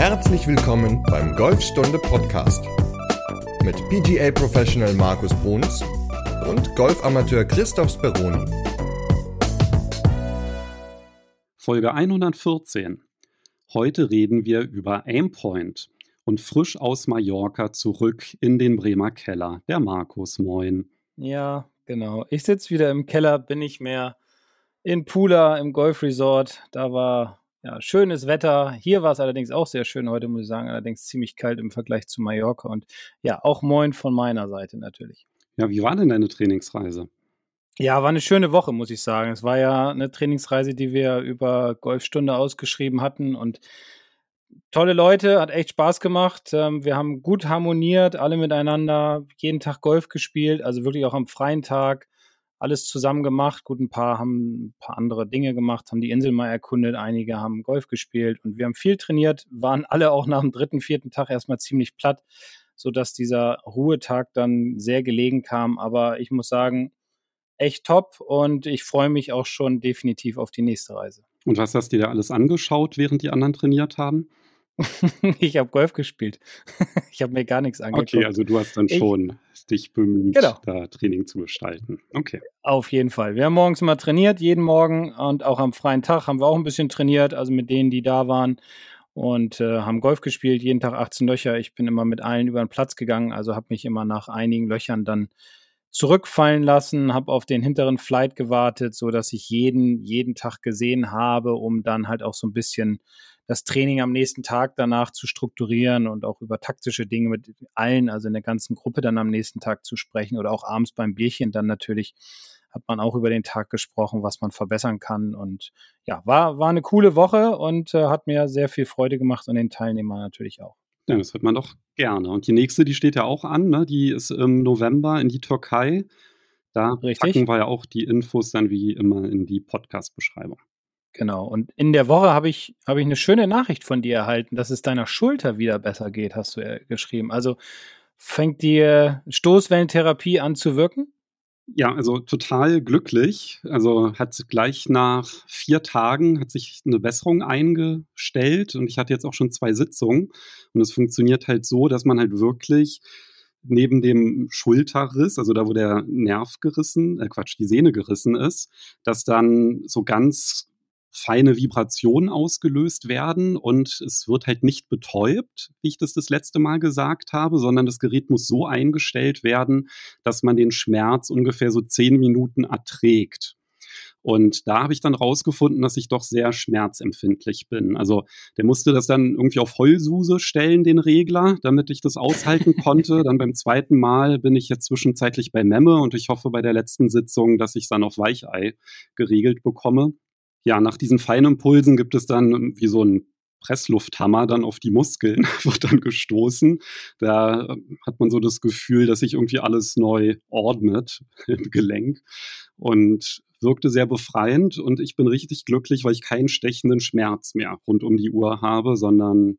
Herzlich willkommen beim Golfstunde Podcast mit PGA Professional Markus Bruns und Golfamateur Christoph Speroni. Folge 114. Heute reden wir über Aimpoint und frisch aus Mallorca zurück in den Bremer Keller. Der Markus, moin. Ja, genau. Ich sitze wieder im Keller, bin nicht mehr in Pula im Golfresort. Da war ja, schönes Wetter. Hier war es allerdings auch sehr schön heute, muss ich sagen. Allerdings ziemlich kalt im Vergleich zu Mallorca. Und ja, auch moin von meiner Seite natürlich. Ja, wie war denn deine Trainingsreise? Ja, war eine schöne Woche, muss ich sagen. Es war ja eine Trainingsreise, die wir über Golfstunde ausgeschrieben hatten und tolle Leute, hat echt Spaß gemacht. Ähm, wir haben gut harmoniert, alle miteinander, jeden Tag Golf gespielt, also wirklich auch am freien Tag alles zusammen gemacht. Gut, ein paar haben ein paar andere Dinge gemacht, haben die Insel mal erkundet, einige haben Golf gespielt und wir haben viel trainiert, waren alle auch nach dem dritten, vierten Tag erstmal ziemlich platt, sodass dieser Ruhetag dann sehr gelegen kam. Aber ich muss sagen, echt top und ich freue mich auch schon definitiv auf die nächste Reise. Und was hast du dir da alles angeschaut, während die anderen trainiert haben? ich habe Golf gespielt. ich habe mir gar nichts angeguckt. Okay, also du hast dann schon ich, dich bemüht, genau. da Training zu gestalten. Okay. Auf jeden Fall. Wir haben morgens immer trainiert, jeden Morgen und auch am freien Tag haben wir auch ein bisschen trainiert, also mit denen, die da waren und äh, haben Golf gespielt, jeden Tag 18 Löcher. Ich bin immer mit allen über den Platz gegangen, also habe mich immer nach einigen Löchern dann zurückfallen lassen, habe auf den hinteren Flight gewartet, so dass ich jeden jeden Tag gesehen habe, um dann halt auch so ein bisschen das Training am nächsten Tag danach zu strukturieren und auch über taktische Dinge mit allen, also in der ganzen Gruppe dann am nächsten Tag zu sprechen oder auch abends beim Bierchen dann natürlich hat man auch über den Tag gesprochen, was man verbessern kann und ja, war, war eine coole Woche und äh, hat mir sehr viel Freude gemacht und den Teilnehmern natürlich auch. Ja, das hört man doch gerne. Und die nächste, die steht ja auch an, ne? die ist im November in die Türkei. Da Richtig. packen wir ja auch die Infos dann wie immer in die Podcast-Beschreibung. Genau. Und in der Woche habe ich, habe ich eine schöne Nachricht von dir erhalten, dass es deiner Schulter wieder besser geht, hast du ja geschrieben. Also fängt die Stoßwellentherapie an zu wirken? Ja, also total glücklich. Also hat gleich nach vier Tagen hat sich eine Besserung eingestellt und ich hatte jetzt auch schon zwei Sitzungen und es funktioniert halt so, dass man halt wirklich neben dem Schulterriss, also da, wo der Nerv gerissen, äh Quatsch, die Sehne gerissen ist, dass dann so ganz feine Vibrationen ausgelöst werden und es wird halt nicht betäubt, wie ich das das letzte Mal gesagt habe, sondern das Gerät muss so eingestellt werden, dass man den Schmerz ungefähr so zehn Minuten erträgt. Und da habe ich dann rausgefunden, dass ich doch sehr schmerzempfindlich bin. Also der musste das dann irgendwie auf Heulsuse stellen, den Regler, damit ich das aushalten konnte. Dann beim zweiten Mal bin ich jetzt zwischenzeitlich bei Memme und ich hoffe bei der letzten Sitzung, dass ich es dann auf Weichei geregelt bekomme ja, nach diesen feinen Impulsen gibt es dann wie so ein Presslufthammer dann auf die Muskeln, wird dann gestoßen. Da ähm, hat man so das Gefühl, dass sich irgendwie alles neu ordnet im Gelenk und wirkte sehr befreiend und ich bin richtig glücklich, weil ich keinen stechenden Schmerz mehr rund um die Uhr habe, sondern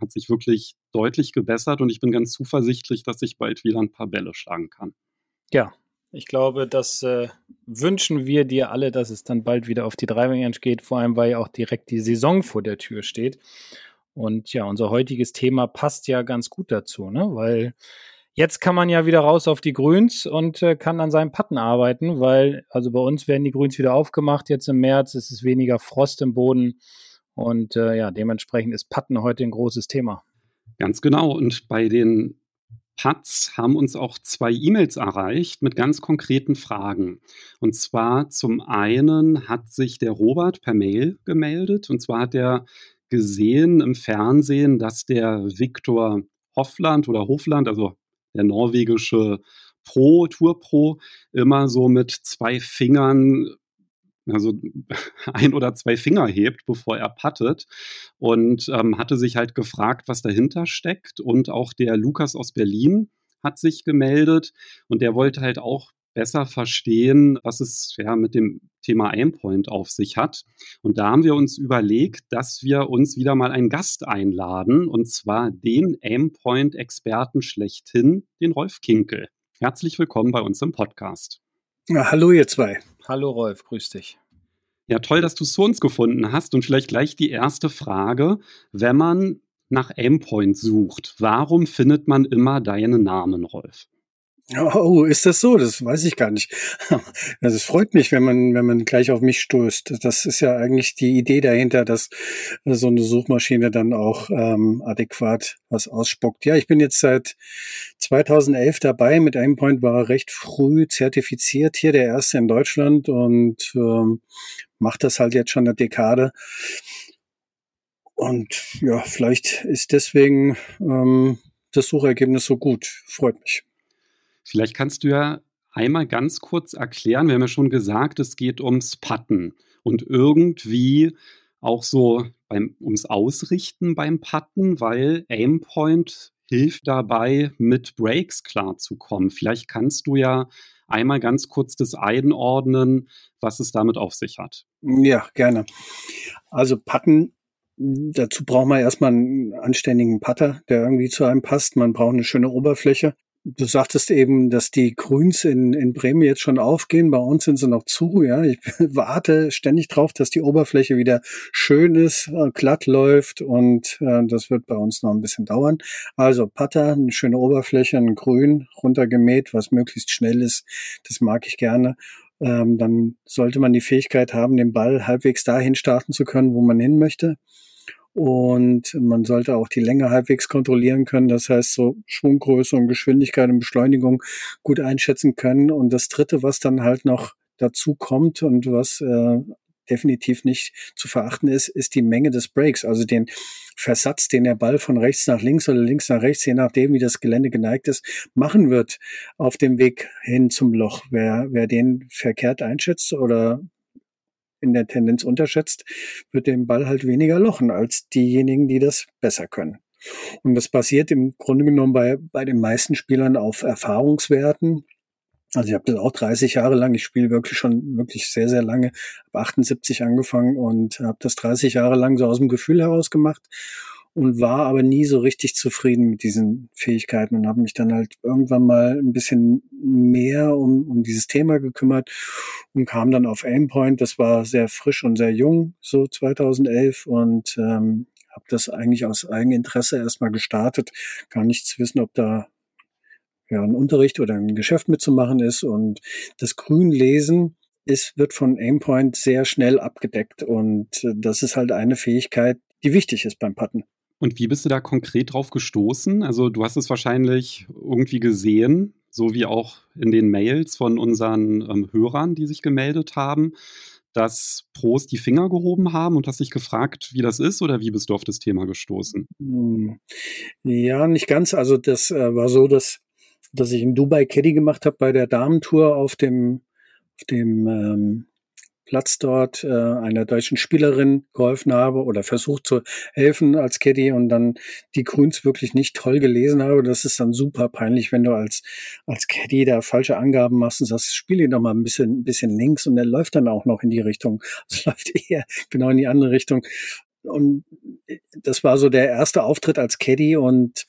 hat sich wirklich deutlich gebessert und ich bin ganz zuversichtlich, dass ich bald wieder ein paar Bälle schlagen kann. Ja, ich glaube, das äh, wünschen wir dir alle, dass es dann bald wieder auf die Driving Range geht, vor allem weil ja auch direkt die Saison vor der Tür steht. Und ja, unser heutiges Thema passt ja ganz gut dazu, ne? weil jetzt kann man ja wieder raus auf die Grüns und äh, kann an seinem Patten arbeiten, weil also bei uns werden die Grüns wieder aufgemacht jetzt im März, es ist weniger Frost im Boden und äh, ja, dementsprechend ist Patten heute ein großes Thema. Ganz genau. Und bei den Pats haben uns auch zwei E-Mails erreicht mit ganz konkreten Fragen. Und zwar zum einen hat sich der Robert per Mail gemeldet. Und zwar hat er gesehen im Fernsehen, dass der Viktor Hoffland oder Hofland, also der norwegische Pro, Tour Pro, immer so mit zwei Fingern also ein oder zwei Finger hebt, bevor er pattet und ähm, hatte sich halt gefragt, was dahinter steckt. Und auch der Lukas aus Berlin hat sich gemeldet und der wollte halt auch besser verstehen, was es ja mit dem Thema Aimpoint auf sich hat. Und da haben wir uns überlegt, dass wir uns wieder mal einen Gast einladen, und zwar den Aimpoint-Experten schlechthin, den Rolf Kinkel. Herzlich willkommen bei uns im Podcast. Ja, hallo ihr zwei. Hallo Rolf, grüß dich. Ja, toll, dass du es zu uns gefunden hast. Und vielleicht gleich die erste Frage. Wenn man nach Aimpoint sucht, warum findet man immer deinen Namen, Rolf? Oh, ist das so? Das weiß ich gar nicht. Also es freut mich, wenn man, wenn man gleich auf mich stößt. Das ist ja eigentlich die Idee dahinter, dass so eine Suchmaschine dann auch ähm, adäquat was ausspuckt. Ja, ich bin jetzt seit 2011 dabei. Mit Aimpoint war recht früh zertifiziert hier, der erste in Deutschland und ähm, macht das halt jetzt schon eine Dekade. Und ja, vielleicht ist deswegen ähm, das Suchergebnis so gut. Freut mich. Vielleicht kannst du ja einmal ganz kurz erklären, wir haben ja schon gesagt, es geht ums Patten und irgendwie auch so beim, ums Ausrichten beim Patten, weil Aimpoint hilft dabei, mit Breaks klarzukommen. Vielleicht kannst du ja einmal ganz kurz das einordnen, was es damit auf sich hat. Ja, gerne. Also Patten Dazu braucht man erstmal einen anständigen Putter, der irgendwie zu einem passt. Man braucht eine schöne Oberfläche. Du sagtest eben, dass die Grüns in, in Bremen jetzt schon aufgehen. Bei uns sind sie noch zu. Ja, ich warte ständig drauf, dass die Oberfläche wieder schön ist, äh, glatt läuft und äh, das wird bei uns noch ein bisschen dauern. Also Putter, eine schöne Oberfläche, ein Grün runtergemäht, was möglichst schnell ist. Das mag ich gerne. Ähm, dann sollte man die Fähigkeit haben, den Ball halbwegs dahin starten zu können, wo man hin möchte. Und man sollte auch die Länge halbwegs kontrollieren können. Das heißt, so Schwunggröße und Geschwindigkeit und Beschleunigung gut einschätzen können. Und das dritte, was dann halt noch dazu kommt und was äh, definitiv nicht zu verachten ist, ist die Menge des Breaks, also den Versatz, den der Ball von rechts nach links oder links nach rechts, je nachdem, wie das Gelände geneigt ist, machen wird auf dem Weg hin zum Loch. Wer, wer den verkehrt einschätzt oder in der Tendenz unterschätzt, wird den Ball halt weniger lochen als diejenigen, die das besser können. Und das basiert im Grunde genommen bei, bei den meisten Spielern auf Erfahrungswerten. Also ich habe das auch 30 Jahre lang, ich spiele wirklich schon wirklich sehr, sehr lange, habe 78 angefangen und habe das 30 Jahre lang so aus dem Gefühl heraus gemacht und war aber nie so richtig zufrieden mit diesen Fähigkeiten und habe mich dann halt irgendwann mal ein bisschen mehr um, um dieses Thema gekümmert und kam dann auf Aimpoint. Das war sehr frisch und sehr jung, so 2011 und ähm, habe das eigentlich aus Eigeninteresse erstmal gestartet. Gar nichts wissen, ob da ja, ein Unterricht oder ein Geschäft mitzumachen ist und das Grünlesen ist, wird von Aimpoint sehr schnell abgedeckt und äh, das ist halt eine Fähigkeit, die wichtig ist beim Putten. Und wie bist du da konkret drauf gestoßen? Also du hast es wahrscheinlich irgendwie gesehen, so wie auch in den Mails von unseren ähm, Hörern, die sich gemeldet haben, dass Pros die Finger gehoben haben und hast dich gefragt, wie das ist oder wie bist du auf das Thema gestoßen? Hm. Ja, nicht ganz. Also das äh, war so, dass, dass ich in Dubai Caddy gemacht habe bei der Damentour auf dem, auf dem ähm, Platz dort äh, einer deutschen Spielerin geholfen habe oder versucht zu helfen als Caddy und dann die Grüns wirklich nicht toll gelesen habe. Das ist dann super peinlich, wenn du als, als Caddy da falsche Angaben machst und sagst, spiel ihn doch mal ein bisschen, ein bisschen links und er läuft dann auch noch in die Richtung. Es läuft eher genau in die andere Richtung. Und das war so der erste Auftritt als Caddy und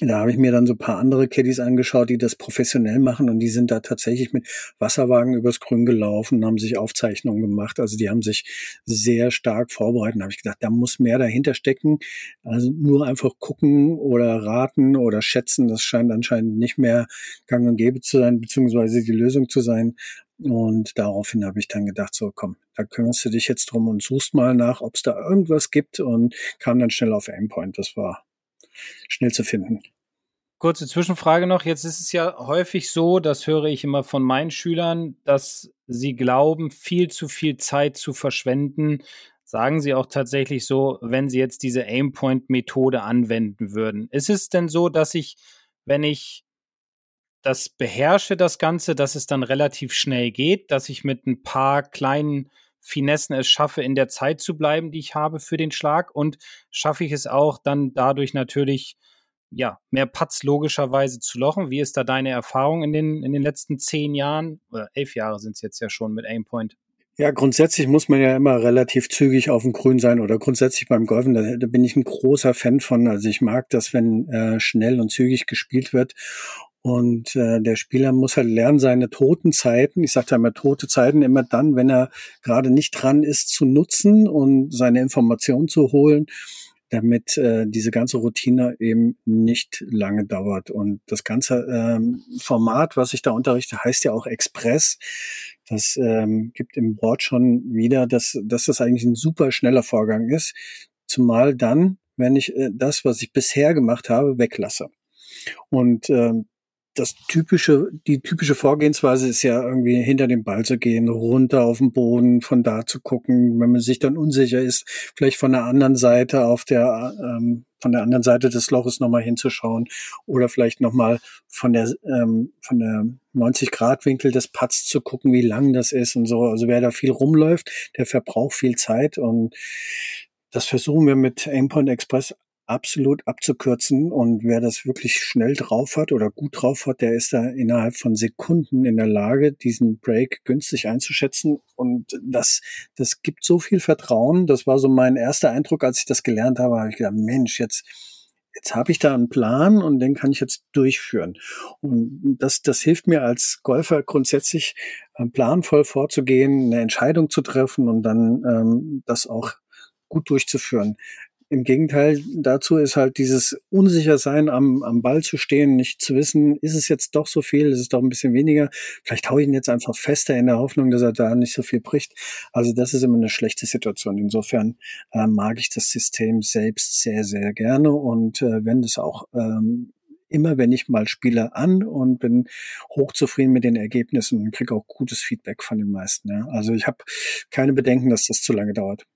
da habe ich mir dann so ein paar andere Caddies angeschaut, die das professionell machen und die sind da tatsächlich mit Wasserwagen übers Grün gelaufen und haben sich Aufzeichnungen gemacht. Also die haben sich sehr stark vorbereitet. Da habe ich gedacht, da muss mehr dahinter stecken. Also nur einfach gucken oder raten oder schätzen, das scheint anscheinend nicht mehr gang und gäbe zu sein, beziehungsweise die Lösung zu sein. Und daraufhin habe ich dann gedacht, so komm, da kümmerst du dich jetzt drum und suchst mal nach, ob es da irgendwas gibt und kam dann schnell auf Aimpoint. Das war schnell zu finden. Kurze Zwischenfrage noch. Jetzt ist es ja häufig so, das höre ich immer von meinen Schülern, dass sie glauben, viel zu viel Zeit zu verschwenden. Sagen sie auch tatsächlich so, wenn sie jetzt diese Aimpoint-Methode anwenden würden. Ist es denn so, dass ich, wenn ich das beherrsche, das Ganze, dass es dann relativ schnell geht, dass ich mit ein paar kleinen Finessen es schaffe, in der Zeit zu bleiben, die ich habe für den Schlag und schaffe ich es auch dann dadurch natürlich, ja, mehr Putts logischerweise zu lochen. Wie ist da deine Erfahrung in den, in den letzten zehn Jahren? Oder elf Jahre sind es jetzt ja schon mit Aimpoint. Ja, grundsätzlich muss man ja immer relativ zügig auf dem Grün sein oder grundsätzlich beim Golfen, da, da bin ich ein großer Fan von. Also ich mag das, wenn äh, schnell und zügig gespielt wird. Und äh, der Spieler muss halt lernen, seine toten Zeiten, ich sage da immer tote Zeiten, immer dann, wenn er gerade nicht dran ist, zu nutzen und seine Informationen zu holen. damit äh, diese ganze Routine eben nicht lange dauert. Und das ganze ähm, Format, was ich da unterrichte, heißt ja auch Express. Das ähm, gibt im Wort schon wieder, dass, dass das eigentlich ein super schneller Vorgang ist. Zumal dann, wenn ich äh, das, was ich bisher gemacht habe, weglasse. Und ähm, das typische, die typische Vorgehensweise ist ja irgendwie hinter den Ball zu gehen, runter auf den Boden, von da zu gucken, wenn man sich dann unsicher ist, vielleicht von der anderen Seite auf der, ähm, von der anderen Seite des Loches nochmal hinzuschauen oder vielleicht nochmal von der, ähm, von der 90 Grad Winkel des Putts zu gucken, wie lang das ist und so. Also wer da viel rumläuft, der verbraucht viel Zeit und das versuchen wir mit Aimpoint Express absolut abzukürzen. Und wer das wirklich schnell drauf hat oder gut drauf hat, der ist da innerhalb von Sekunden in der Lage, diesen Break günstig einzuschätzen. Und das, das gibt so viel Vertrauen. Das war so mein erster Eindruck, als ich das gelernt habe, habe ich gedacht, Mensch, jetzt, jetzt habe ich da einen Plan und den kann ich jetzt durchführen. Und das, das hilft mir als Golfer grundsätzlich, äh, planvoll vorzugehen, eine Entscheidung zu treffen und dann ähm, das auch gut durchzuführen. Im Gegenteil dazu ist halt dieses Unsichersein am, am Ball zu stehen, nicht zu wissen, ist es jetzt doch so viel, ist es doch ein bisschen weniger. Vielleicht haue ich ihn jetzt einfach fester in der Hoffnung, dass er da nicht so viel bricht. Also das ist immer eine schlechte Situation. Insofern äh, mag ich das System selbst sehr, sehr gerne und äh, wende es auch ähm, immer, wenn ich mal spiele, an und bin hochzufrieden mit den Ergebnissen und kriege auch gutes Feedback von den meisten. Ja. Also ich habe keine Bedenken, dass das zu lange dauert.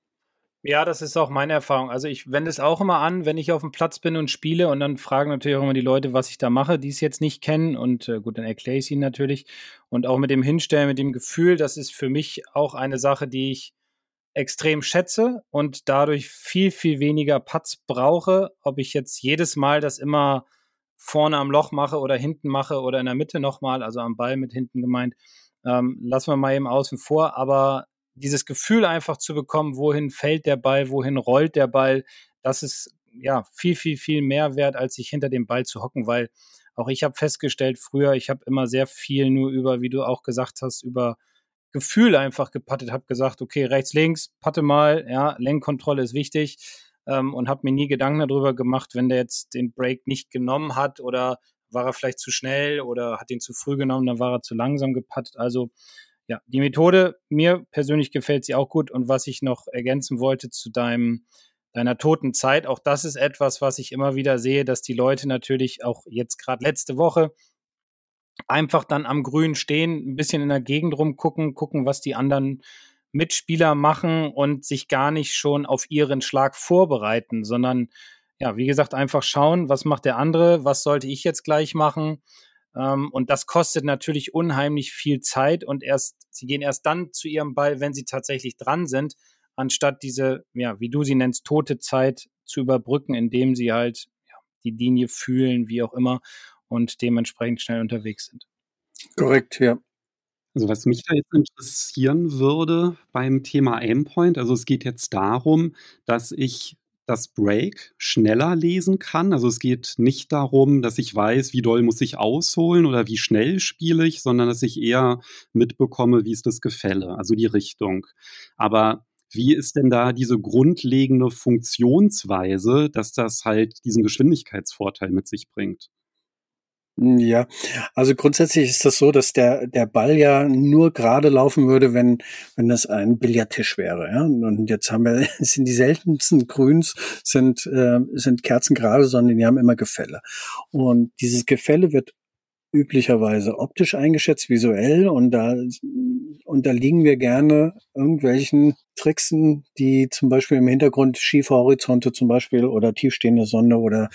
Ja, das ist auch meine Erfahrung. Also ich wende es auch immer an, wenn ich auf dem Platz bin und spiele und dann fragen natürlich auch immer die Leute, was ich da mache, die es jetzt nicht kennen und äh, gut, dann erkläre ich es ihnen natürlich und auch mit dem Hinstellen, mit dem Gefühl, das ist für mich auch eine Sache, die ich extrem schätze und dadurch viel, viel weniger Putts brauche, ob ich jetzt jedes Mal das immer vorne am Loch mache oder hinten mache oder in der Mitte nochmal, also am Ball mit hinten gemeint, ähm, lassen wir mal eben außen vor, aber dieses Gefühl einfach zu bekommen, wohin fällt der Ball, wohin rollt der Ball, das ist ja viel, viel, viel mehr wert, als sich hinter dem Ball zu hocken, weil auch ich habe festgestellt, früher, ich habe immer sehr viel nur über, wie du auch gesagt hast, über Gefühl einfach gepattet, habe gesagt, okay, rechts, links, patte mal, ja, Lenkkontrolle ist wichtig ähm, und habe mir nie Gedanken darüber gemacht, wenn der jetzt den Break nicht genommen hat oder war er vielleicht zu schnell oder hat ihn zu früh genommen, dann war er zu langsam gepattet. Also ja, die Methode, mir persönlich gefällt sie auch gut. Und was ich noch ergänzen wollte zu deinem, deiner toten Zeit, auch das ist etwas, was ich immer wieder sehe, dass die Leute natürlich auch jetzt gerade letzte Woche einfach dann am Grün stehen, ein bisschen in der Gegend rumgucken, gucken, was die anderen Mitspieler machen und sich gar nicht schon auf ihren Schlag vorbereiten, sondern ja, wie gesagt, einfach schauen, was macht der andere, was sollte ich jetzt gleich machen und das kostet natürlich unheimlich viel Zeit und erst, sie gehen erst dann zu ihrem Ball, wenn sie tatsächlich dran sind, anstatt diese, ja, wie du sie nennst, tote Zeit zu überbrücken, indem sie halt ja, die Linie fühlen, wie auch immer, und dementsprechend schnell unterwegs sind. Korrekt, ja. Also was mich da jetzt interessieren würde beim Thema Aimpoint, also es geht jetzt darum, dass ich das Break schneller lesen kann. Also es geht nicht darum, dass ich weiß, wie doll muss ich ausholen oder wie schnell spiele ich, sondern dass ich eher mitbekomme, wie ist das Gefälle, also die Richtung. Aber wie ist denn da diese grundlegende Funktionsweise, dass das halt diesen Geschwindigkeitsvorteil mit sich bringt? Ja, also grundsätzlich ist das so, dass der, der Ball ja nur gerade laufen würde, wenn, wenn das ein Billardtisch wäre. Ja? Und jetzt haben wir, sind die seltensten Grüns sind, äh, sind kerzengerade, sondern die haben immer Gefälle. Und dieses Gefälle wird üblicherweise optisch eingeschätzt, visuell und da unterliegen wir gerne irgendwelchen Tricksen, die zum Beispiel im Hintergrund schiefe Horizonte zum Beispiel oder tiefstehende Sonne oder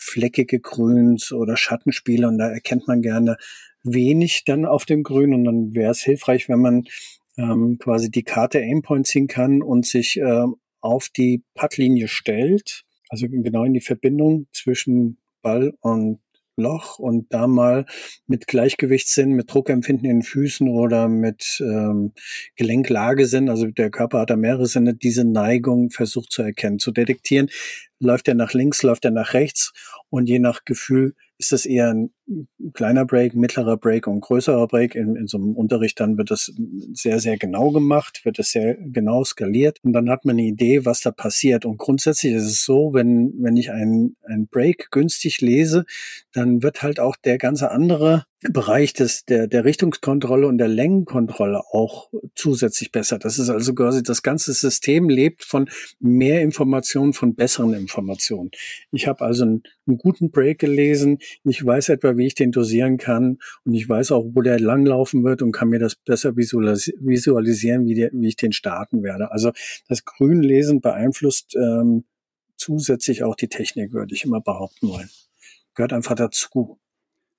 fleckige Grüns oder Schattenspiele und da erkennt man gerne wenig dann auf dem Grün und dann wäre es hilfreich, wenn man ähm, quasi die Karte Aimpoint ziehen kann und sich ähm, auf die Puttlinie stellt, also genau in die Verbindung zwischen Ball und Loch und da mal mit Gleichgewichtssinn, mit Druckempfinden in den Füßen oder mit ähm, Gelenklagesinn, also der Körper hat da mehrere Sinne, diese Neigung versucht zu erkennen, zu detektieren. Läuft er nach links, läuft er nach rechts und je nach Gefühl ist das eher ein kleiner Break, mittlerer Break und größerer Break. In, in so einem Unterricht dann wird das sehr, sehr genau gemacht, wird es sehr genau skaliert und dann hat man eine Idee, was da passiert. Und grundsätzlich ist es so, wenn, wenn ich einen, einen Break günstig lese, dann wird halt auch der ganze andere Bereich des, der, der Richtungskontrolle und der Längenkontrolle auch zusätzlich besser. Das ist also quasi das ganze System lebt von mehr Informationen, von besseren Informationen. Ich habe also einen, einen guten Break gelesen. Ich weiß etwa, wie ich den dosieren kann und ich weiß auch, wo der langlaufen wird und kann mir das besser visualisieren, wie, der, wie ich den starten werde. Also das Grünlesen beeinflusst ähm, zusätzlich auch die Technik, würde ich immer behaupten wollen. Gehört einfach dazu.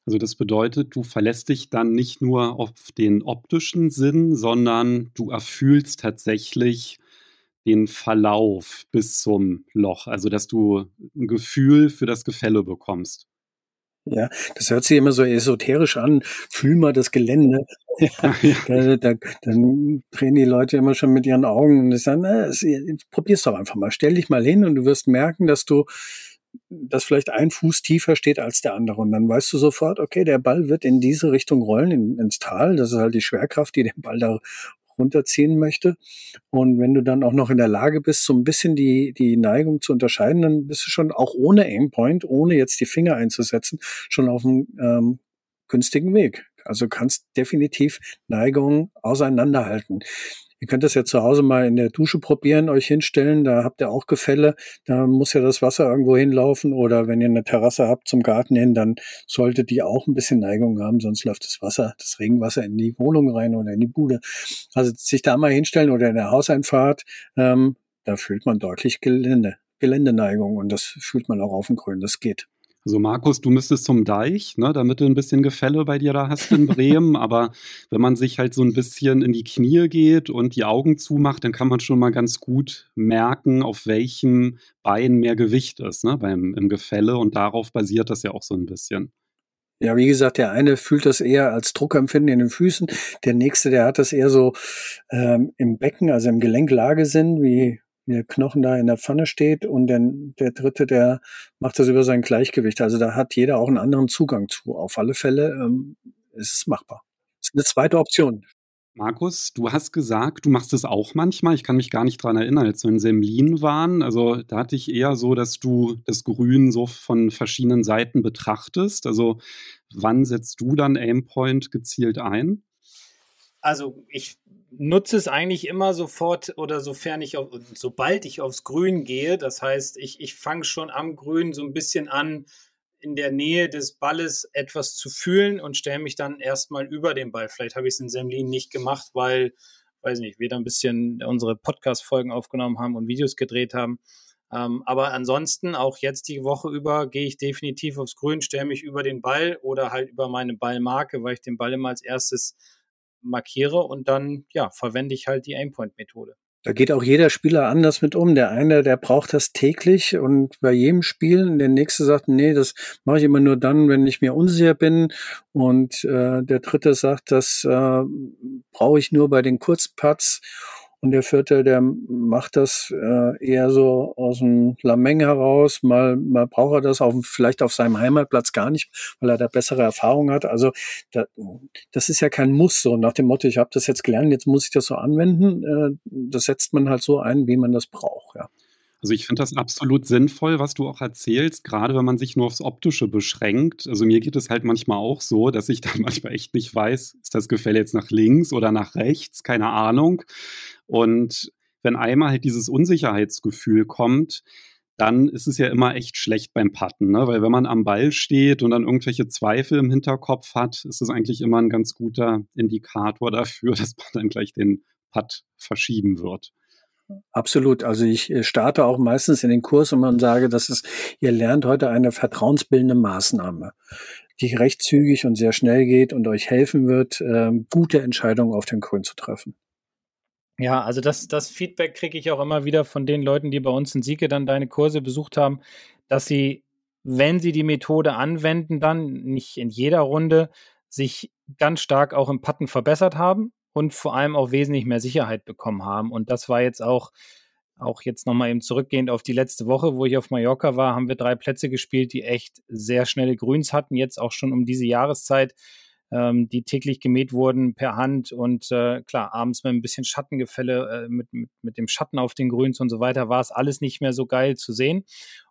Also das bedeutet, du verlässt dich dann nicht nur auf den optischen Sinn, sondern du erfühlst tatsächlich den Verlauf bis zum Loch, also dass du ein Gefühl für das Gefälle bekommst. Ja, das hört sich immer so esoterisch an. Fühl mal das Gelände. Ja, da, da, dann drehen die Leute immer schon mit ihren Augen und sagen, na, probier's doch einfach mal. Stell dich mal hin und du wirst merken, dass du dass vielleicht ein Fuß tiefer steht als der andere. Und dann weißt du sofort, okay, der Ball wird in diese Richtung rollen, in, ins Tal. Das ist halt die Schwerkraft, die den Ball da runterziehen möchte. Und wenn du dann auch noch in der Lage bist, so ein bisschen die, die Neigung zu unterscheiden, dann bist du schon auch ohne Aimpoint, ohne jetzt die Finger einzusetzen, schon auf einem ähm, günstigen Weg. Also kannst definitiv Neigungen auseinanderhalten. Ihr könnt das ja zu Hause mal in der Dusche probieren, euch hinstellen. Da habt ihr auch Gefälle. Da muss ja das Wasser irgendwo hinlaufen. Oder wenn ihr eine Terrasse habt zum Garten hin, dann sollte die auch ein bisschen Neigung haben. Sonst läuft das Wasser, das Regenwasser in die Wohnung rein oder in die Bude. Also sich da mal hinstellen oder in der Hauseinfahrt, ähm, da fühlt man deutlich Gelände, Geländeneigung. Und das fühlt man auch auf dem Grün. Das geht. Also Markus, du müsstest zum Deich, ne, damit du ein bisschen Gefälle bei dir da hast in Bremen. Aber wenn man sich halt so ein bisschen in die Knie geht und die Augen zumacht, dann kann man schon mal ganz gut merken, auf welchem Bein mehr Gewicht ist ne, beim, im Gefälle. Und darauf basiert das ja auch so ein bisschen. Ja, wie gesagt, der eine fühlt das eher als Druckempfinden in den Füßen, der nächste, der hat das eher so ähm, im Becken, also im Gelenklagesinn, wie wie der Knochen da in der Pfanne steht und dann der dritte, der macht das über sein Gleichgewicht. Also da hat jeder auch einen anderen Zugang zu. Auf alle Fälle ähm, ist es machbar. Das ist eine zweite Option. Markus, du hast gesagt, du machst es auch manchmal. Ich kann mich gar nicht dran erinnern, als wir in Semlin waren. Also da hatte ich eher so, dass du das Grün so von verschiedenen Seiten betrachtest. Also wann setzt du dann Aimpoint gezielt ein? Also ich nutze es eigentlich immer sofort oder sofern ich auf, sobald ich aufs Grün gehe. Das heißt, ich, ich fange schon am Grün so ein bisschen an, in der Nähe des Balles etwas zu fühlen und stelle mich dann erstmal über den Ball. Vielleicht habe ich es in Semlin nicht gemacht, weil, weiß nicht, wir da ein bisschen unsere Podcast-Folgen aufgenommen haben und Videos gedreht haben. Ähm, aber ansonsten, auch jetzt die Woche über, gehe ich definitiv aufs Grün, stelle mich über den Ball oder halt über meine Ballmarke, weil ich den Ball immer als erstes markiere und dann ja, verwende ich halt die Aimpoint-Methode. Da geht auch jeder Spieler anders mit um. Der eine, der braucht das täglich und bei jedem Spiel. Der nächste sagt, nee, das mache ich immer nur dann, wenn ich mir unsicher bin. Und äh, der dritte sagt, das äh, brauche ich nur bei den Kurzputts. Und der vierte, der macht das äh, eher so aus dem Lameng heraus. Mal, mal braucht er das auf, vielleicht auf seinem Heimatplatz gar nicht, weil er da bessere Erfahrung hat. Also da, das ist ja kein Muss. So nach dem Motto, ich habe das jetzt gelernt, jetzt muss ich das so anwenden. Äh, das setzt man halt so ein, wie man das braucht. Ja. Also ich finde das absolut sinnvoll, was du auch erzählst, gerade wenn man sich nur aufs Optische beschränkt. Also mir geht es halt manchmal auch so, dass ich dann manchmal echt nicht weiß, ist das Gefälle jetzt nach links oder nach rechts, keine Ahnung. Und wenn einmal halt dieses Unsicherheitsgefühl kommt, dann ist es ja immer echt schlecht beim Patten, ne? weil wenn man am Ball steht und dann irgendwelche Zweifel im Hinterkopf hat, ist es eigentlich immer ein ganz guter Indikator dafür, dass man dann gleich den Putt verschieben wird. Absolut. Also ich äh, starte auch meistens in den Kurs und sage, das ist, ihr lernt heute eine vertrauensbildende Maßnahme, die recht zügig und sehr schnell geht und euch helfen wird, ähm, gute Entscheidungen auf den Grün zu treffen. Ja, also das, das Feedback kriege ich auch immer wieder von den Leuten, die bei uns in Sieke dann deine Kurse besucht haben, dass sie, wenn sie die Methode anwenden, dann nicht in jeder Runde sich ganz stark auch im Patten verbessert haben und vor allem auch wesentlich mehr Sicherheit bekommen haben. Und das war jetzt auch auch jetzt nochmal eben zurückgehend auf die letzte Woche, wo ich auf Mallorca war, haben wir drei Plätze gespielt, die echt sehr schnelle Grüns hatten, jetzt auch schon um diese Jahreszeit, ähm, die täglich gemäht wurden per Hand und äh, klar, abends mit ein bisschen Schattengefälle, äh, mit, mit, mit dem Schatten auf den Grüns und so weiter, war es alles nicht mehr so geil zu sehen.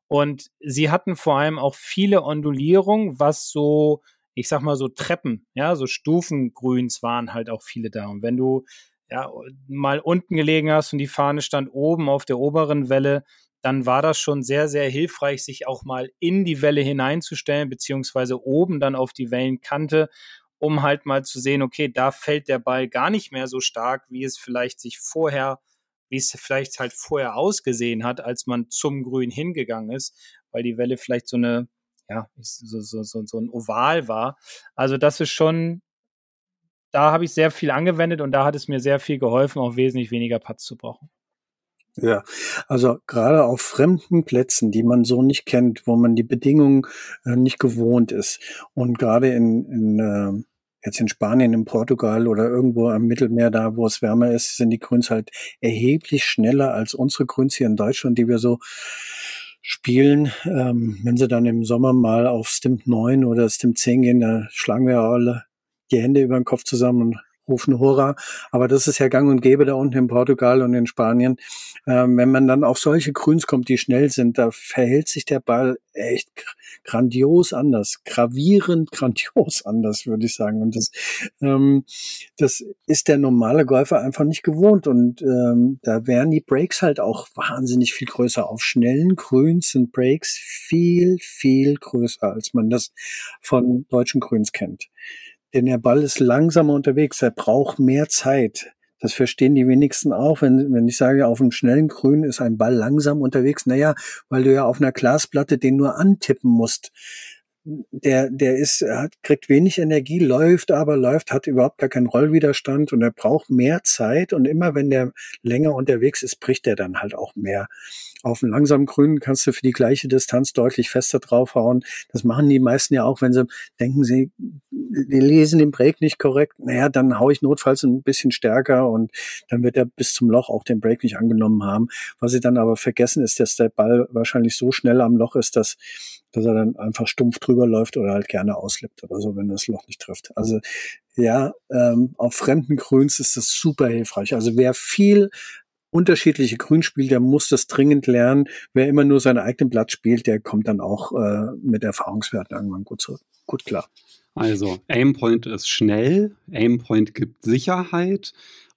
Und sie hatten vor allem auch viele Ondulierungen, was so, ich sag mal so Treppen, ja, so Stufengrüns waren halt auch viele da. Und wenn du ja, mal unten gelegen hast und die Fahne stand oben auf der oberen Welle, dann war das schon sehr, sehr hilfreich, sich auch mal in die Welle hineinzustellen, beziehungsweise oben dann auf die Wellenkante, um halt mal zu sehen, okay, da fällt der Ball gar nicht mehr so stark, wie es vielleicht sich vorher, wie es vielleicht halt vorher ausgesehen hat, als man zum Grün hingegangen ist, weil die Welle vielleicht so eine, ja, so, so, so, so ein Oval war. Also das ist schon da habe ich sehr viel angewendet und da hat es mir sehr viel geholfen, auch wesentlich weniger Putts zu brauchen. Ja, also gerade auf fremden Plätzen, die man so nicht kennt, wo man die Bedingungen äh, nicht gewohnt ist und gerade in, in äh, jetzt in Spanien, in Portugal oder irgendwo am Mittelmeer, da wo es wärmer ist, sind die Grüns halt erheblich schneller als unsere Grüns hier in Deutschland, die wir so spielen. Ähm, wenn sie dann im Sommer mal auf Stimp 9 oder Stimp 10 gehen, da schlagen wir alle die Hände über den Kopf zusammen und rufen Hurra. Aber das ist ja gang und gäbe da unten in Portugal und in Spanien. Ähm, wenn man dann auf solche Grüns kommt, die schnell sind, da verhält sich der Ball echt grandios anders, gravierend grandios anders, würde ich sagen. Und das, ähm, das ist der normale Golfer einfach nicht gewohnt. Und ähm, da wären die Breaks halt auch wahnsinnig viel größer. Auf schnellen Grüns sind Breaks viel, viel größer, als man das von deutschen Grüns kennt. Denn der Ball ist langsamer unterwegs, er braucht mehr Zeit. Das verstehen die wenigsten auch, wenn, wenn ich sage, auf einem schnellen Grün ist ein Ball langsam unterwegs. Naja, weil du ja auf einer Glasplatte den nur antippen musst. Der, der ist, hat, kriegt wenig Energie, läuft aber, läuft, hat überhaupt gar keinen Rollwiderstand und er braucht mehr Zeit und immer wenn der länger unterwegs ist, bricht er dann halt auch mehr. Auf einem langsamen Grün kannst du für die gleiche Distanz deutlich fester draufhauen. Das machen die meisten ja auch, wenn sie denken, sie lesen den Break nicht korrekt. Naja, dann hau ich notfalls ein bisschen stärker und dann wird er bis zum Loch auch den Break nicht angenommen haben. Was sie dann aber vergessen ist, dass der Ball wahrscheinlich so schnell am Loch ist, dass dass er dann einfach stumpf drüber läuft oder halt gerne auslippt oder so, wenn das Loch nicht trifft. Also ja, ähm, auf fremden Grüns ist das super hilfreich. Also wer viel unterschiedliche Grün spielt, der muss das dringend lernen. Wer immer nur seine eigenen Blatt spielt, der kommt dann auch äh, mit Erfahrungswerten irgendwann gut, zu, gut klar. Also Aimpoint ist schnell, Aimpoint gibt Sicherheit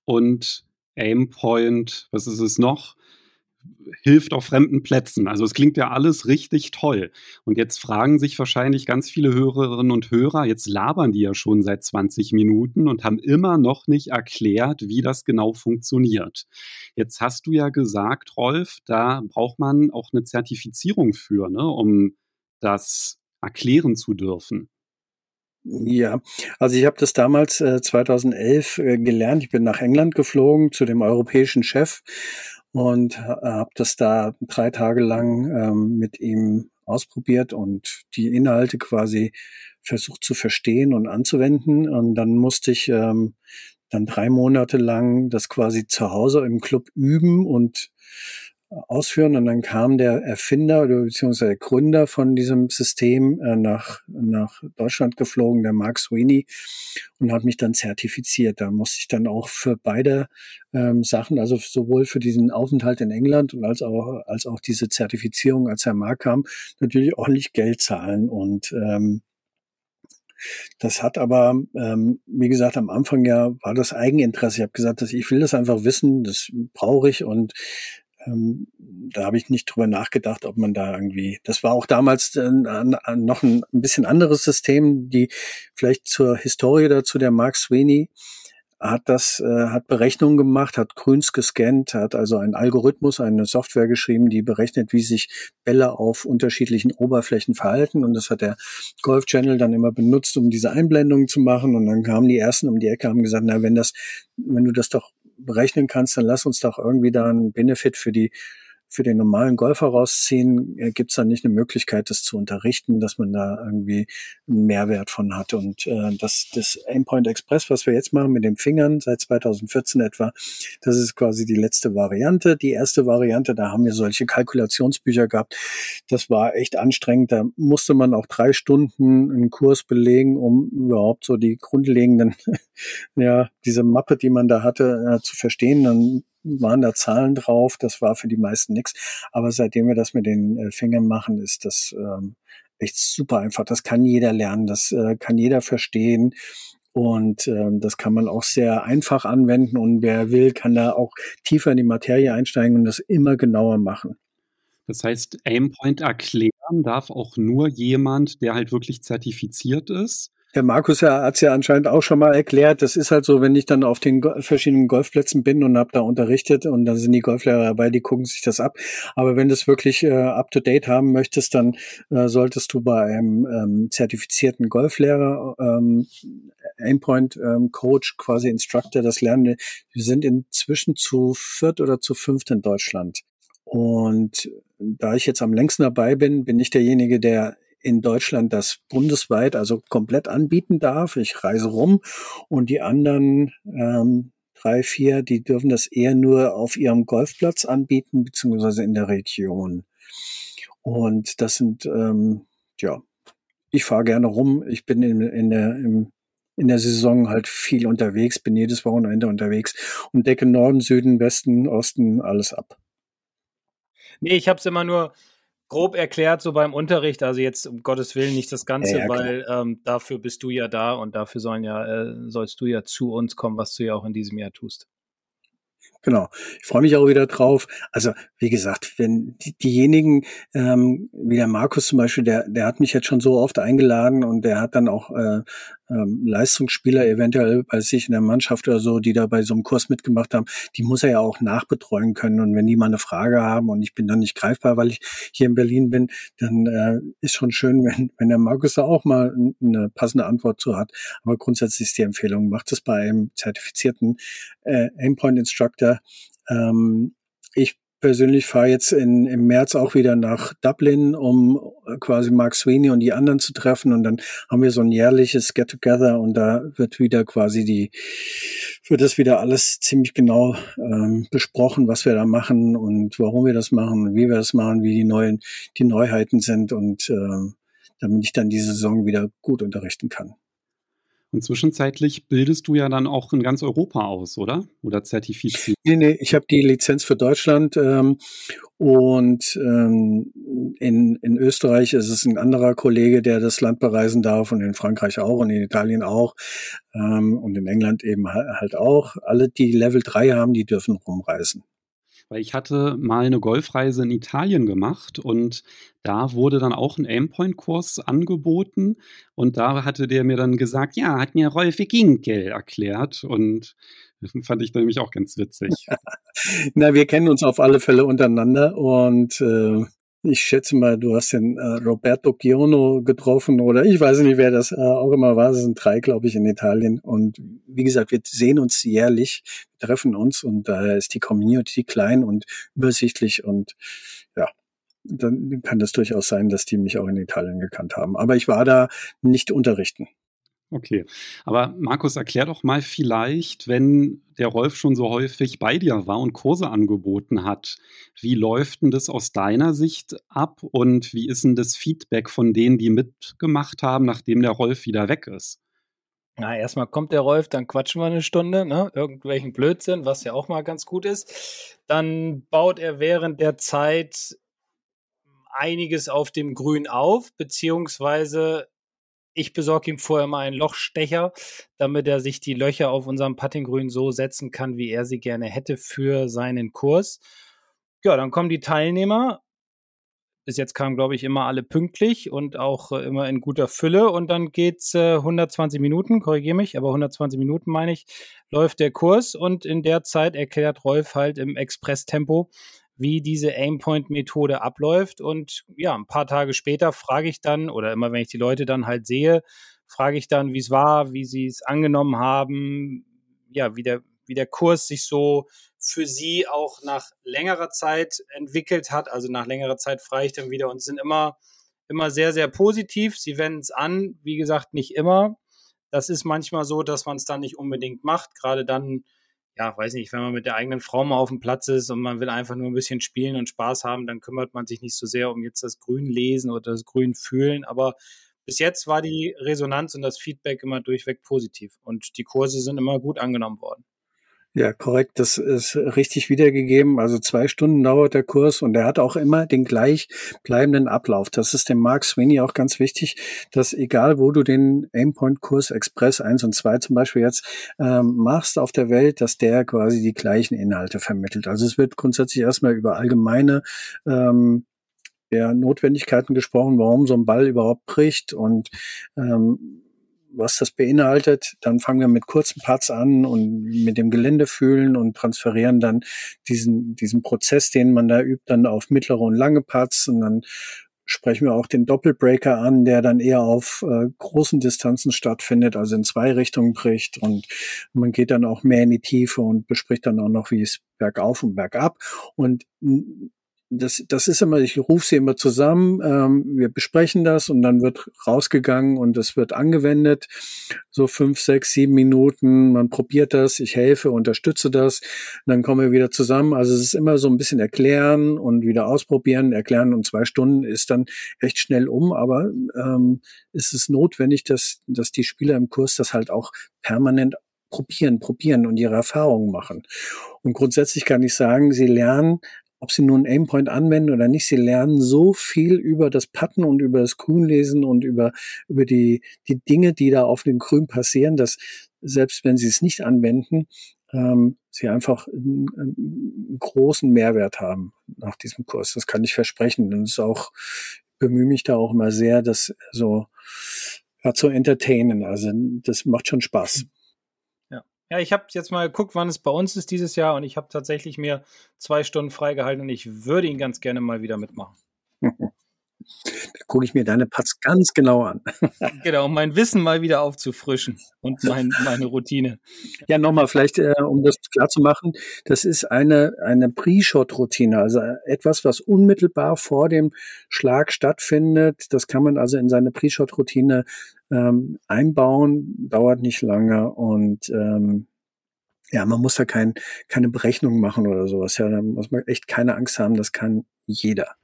und Aimpoint, was ist es noch? Hilft auf fremden Plätzen. Also es klingt ja alles richtig toll. Und jetzt fragen sich wahrscheinlich ganz viele Hörerinnen und Hörer, jetzt labern die ja schon seit 20 Minuten und haben immer noch nicht erklärt, wie das genau funktioniert. Jetzt hast du ja gesagt, Rolf, da braucht man auch eine Zertifizierung für, ne, um das erklären zu dürfen. Ja, also ich habe das damals äh, 2011 äh, gelernt. Ich bin nach England geflogen zu dem europäischen Chef und habe das da drei Tage lang ähm, mit ihm ausprobiert und die Inhalte quasi versucht zu verstehen und anzuwenden. Und dann musste ich ähm, dann drei Monate lang das quasi zu Hause im Club üben und ausführen. Und dann kam der Erfinder oder beziehungsweise der Gründer von diesem System äh, nach, nach Deutschland geflogen, der Mark Sweeney, und hat mich dann zertifiziert. Da musste ich dann auch für beide ähm, Sachen, also sowohl für diesen Aufenthalt in England und als auch, als auch diese Zertifizierung, als Herr Mark kam, natürlich ordentlich Geld zahlen. Und ähm, das hat aber, ähm, wie gesagt, am Anfang ja war das Eigeninteresse. Ich habe gesagt, dass ich will das einfach wissen, das brauche ich und ähm, da habe ich nicht drüber nachgedacht, ob man da irgendwie, das war auch damals äh, noch ein, ein, bisschen anderes System, die vielleicht zur Historie dazu, der Mark Sweeney hat das, äh, hat Berechnungen gemacht, hat Grüns gescannt, hat also einen Algorithmus, eine Software geschrieben, die berechnet, wie sich Bälle auf unterschiedlichen Oberflächen verhalten. Und das hat der Golf Channel dann immer benutzt, um diese Einblendungen zu machen. Und dann kamen die ersten um die Ecke, haben gesagt, na, wenn das, wenn du das doch berechnen kannst, dann lass uns doch irgendwie da einen Benefit für die für den normalen Golfer rausziehen, äh, gibt es da nicht eine Möglichkeit, das zu unterrichten, dass man da irgendwie einen Mehrwert von hat. Und äh, das, das Aimpoint Express, was wir jetzt machen mit den Fingern seit 2014 etwa, das ist quasi die letzte Variante. Die erste Variante, da haben wir solche Kalkulationsbücher gehabt. Das war echt anstrengend. Da musste man auch drei Stunden einen Kurs belegen, um überhaupt so die grundlegenden, ja, diese Mappe, die man da hatte, äh, zu verstehen. Dann waren da Zahlen drauf. Das war für die meisten nichts. Aber seitdem wir das mit den äh, Fingern machen, ist das ähm, echt super einfach. Das kann jeder lernen. Das äh, kann jeder verstehen. Und ähm, das kann man auch sehr einfach anwenden. Und wer will, kann da auch tiefer in die Materie einsteigen und das immer genauer machen. Das heißt, Aimpoint erklären darf auch nur jemand, der halt wirklich zertifiziert ist. Der Markus hat es ja anscheinend auch schon mal erklärt. Das ist halt so, wenn ich dann auf den verschiedenen Golfplätzen bin und habe da unterrichtet und dann sind die Golflehrer dabei, die gucken sich das ab. Aber wenn du es wirklich äh, up to date haben möchtest, dann äh, solltest du bei einem ähm, zertifizierten Golflehrer, ähm, Aimpoint ähm, Coach, quasi Instructor, das lernen. Wir sind inzwischen zu viert oder zu fünft in Deutschland. Und da ich jetzt am längsten dabei bin, bin ich derjenige, der in Deutschland das bundesweit, also komplett anbieten darf. Ich reise rum und die anderen ähm, drei, vier, die dürfen das eher nur auf ihrem Golfplatz anbieten, beziehungsweise in der Region. Und das sind, ähm, ja, ich fahre gerne rum. Ich bin in, in der, im, in der Saison halt viel unterwegs, bin jedes Wochenende unterwegs und decke Norden, Süden, Westen, Osten, alles ab. Nee, ich habe es immer nur grob erklärt, so beim Unterricht. Also jetzt um Gottes Willen nicht das Ganze, ja, weil ähm, dafür bist du ja da und dafür sollen ja, äh, sollst du ja zu uns kommen, was du ja auch in diesem Jahr tust. Genau. Ich freue mich auch wieder drauf. Also, wie gesagt, wenn die, diejenigen, ähm, wie der Markus zum Beispiel, der, der hat mich jetzt schon so oft eingeladen und der hat dann auch äh, ähm, Leistungsspieler eventuell bei sich in der Mannschaft oder so, die da bei so einem Kurs mitgemacht haben, die muss er ja auch nachbetreuen können. Und wenn die mal eine Frage haben und ich bin dann nicht greifbar, weil ich hier in Berlin bin, dann äh, ist schon schön, wenn, wenn der Markus da auch mal eine passende Antwort zu hat. Aber grundsätzlich ist die Empfehlung, macht es bei einem zertifizierten äh, Aimpoint Instructor. Ähm, ich persönlich fahre jetzt in, im März auch wieder nach Dublin, um äh, quasi Mark Sweeney und die anderen zu treffen. Und dann haben wir so ein jährliches Get-Together und da wird wieder quasi die, wird das wieder alles ziemlich genau ähm, besprochen, was wir da machen und warum wir das machen, wie wir das machen, wie die neuen, die Neuheiten sind und äh, damit ich dann diese Saison wieder gut unterrichten kann. Und zwischenzeitlich bildest du ja dann auch in ganz Europa aus, oder? Oder zertifiziert? Nee, nee, ich habe die Lizenz für Deutschland ähm, und ähm, in, in Österreich ist es ein anderer Kollege, der das Land bereisen darf und in Frankreich auch und in Italien auch ähm, und in England eben halt auch. Alle, die Level 3 haben, die dürfen rumreisen. Weil ich hatte mal eine Golfreise in Italien gemacht und da wurde dann auch ein Aimpoint-Kurs angeboten und da hatte der mir dann gesagt, ja, hat mir Rolfe Ginkel erklärt und das fand ich nämlich auch ganz witzig. Na, wir kennen uns auf alle Fälle untereinander und äh, ich schätze mal, du hast den äh, Roberto Giono getroffen oder ich weiß nicht, wer das äh, auch immer war. Das sind drei, glaube ich, in Italien. Und wie gesagt, wir sehen uns jährlich, treffen uns und daher ist die Community klein und übersichtlich und ja, dann kann das durchaus sein, dass die mich auch in Italien gekannt haben. Aber ich war da nicht unterrichten. Okay, aber Markus, erklär doch mal vielleicht, wenn der Rolf schon so häufig bei dir war und Kurse angeboten hat, wie läuft denn das aus deiner Sicht ab und wie ist denn das Feedback von denen, die mitgemacht haben, nachdem der Rolf wieder weg ist? Na, erstmal kommt der Rolf, dann quatschen wir eine Stunde, ne? Irgendwelchen Blödsinn, was ja auch mal ganz gut ist. Dann baut er während der Zeit einiges auf dem Grün auf, beziehungsweise ich besorge ihm vorher mal einen Lochstecher, damit er sich die Löcher auf unserem Puttinggrün so setzen kann, wie er sie gerne hätte für seinen Kurs. Ja, dann kommen die Teilnehmer. Bis jetzt kamen, glaube ich, immer alle pünktlich und auch äh, immer in guter Fülle. Und dann geht's äh, 120 Minuten, korrigiere mich, aber 120 Minuten meine ich, läuft der Kurs und in der Zeit erklärt Rolf halt im Express-Tempo, wie diese Aimpoint-Methode abläuft. Und ja, ein paar Tage später frage ich dann, oder immer wenn ich die Leute dann halt sehe, frage ich dann, wie es war, wie sie es angenommen haben, ja, wie der, wie der Kurs sich so für sie auch nach längerer Zeit entwickelt hat. Also nach längerer Zeit frage ich dann wieder und sind immer, immer sehr, sehr positiv. Sie wenden es an, wie gesagt, nicht immer. Das ist manchmal so, dass man es dann nicht unbedingt macht. Gerade dann, ja, weiß nicht, wenn man mit der eigenen Frau mal auf dem Platz ist und man will einfach nur ein bisschen spielen und Spaß haben, dann kümmert man sich nicht so sehr um jetzt das Grün lesen oder das Grün fühlen. Aber bis jetzt war die Resonanz und das Feedback immer durchweg positiv und die Kurse sind immer gut angenommen worden. Ja, korrekt. Das ist richtig wiedergegeben. Also zwei Stunden dauert der Kurs und er hat auch immer den gleich bleibenden Ablauf. Das ist dem Mark Sweeney auch ganz wichtig, dass egal wo du den Aimpoint-Kurs Express 1 und 2 zum Beispiel jetzt ähm, machst auf der Welt, dass der quasi die gleichen Inhalte vermittelt. Also es wird grundsätzlich erstmal über allgemeine ähm, ja, Notwendigkeiten gesprochen, warum so ein Ball überhaupt bricht und ähm, was das beinhaltet. Dann fangen wir mit kurzen Parts an und mit dem Gelände fühlen und transferieren dann diesen, diesen Prozess, den man da übt, dann auf mittlere und lange Parts und dann sprechen wir auch den Doppelbreaker an, der dann eher auf äh, großen Distanzen stattfindet, also in zwei Richtungen bricht und man geht dann auch mehr in die Tiefe und bespricht dann auch noch, wie es bergauf und bergab und das, das ist immer, ich rufe sie immer zusammen, ähm, wir besprechen das und dann wird rausgegangen und es wird angewendet. So fünf, sechs, sieben Minuten, man probiert das, ich helfe, unterstütze das, dann kommen wir wieder zusammen. Also es ist immer so ein bisschen erklären und wieder ausprobieren, erklären und zwei Stunden ist dann echt schnell um, aber ähm, ist es notwendig, dass, dass die Spieler im Kurs das halt auch permanent probieren, probieren und ihre Erfahrungen machen. Und grundsätzlich kann ich sagen, sie lernen ob sie nun Aimpoint anwenden oder nicht, sie lernen so viel über das Patten und über das Grünlesen und über, über die, die Dinge, die da auf dem Grün passieren, dass selbst wenn sie es nicht anwenden, ähm, sie einfach einen, einen, großen Mehrwert haben nach diesem Kurs. Das kann ich versprechen. Und es ist auch, bemühe mich da auch immer sehr, das so ja, zu entertainen. Also das macht schon Spaß. Ja, ich habe jetzt mal geguckt, wann es bei uns ist dieses Jahr und ich habe tatsächlich mir zwei Stunden freigehalten und ich würde ihn ganz gerne mal wieder mitmachen. Da gucke ich mir deine Putts ganz genau an. genau, um mein Wissen mal wieder aufzufrischen und mein, meine Routine. Ja, nochmal vielleicht, äh, um das klar zu machen, das ist eine, eine Pre-Shot-Routine, also etwas, was unmittelbar vor dem Schlag stattfindet. Das kann man also in seine Pre-Shot-Routine ähm, einbauen, dauert nicht lange und ähm, ja, man muss da kein, keine Berechnung machen oder sowas. Ja, da muss man echt keine Angst haben, das kann jeder.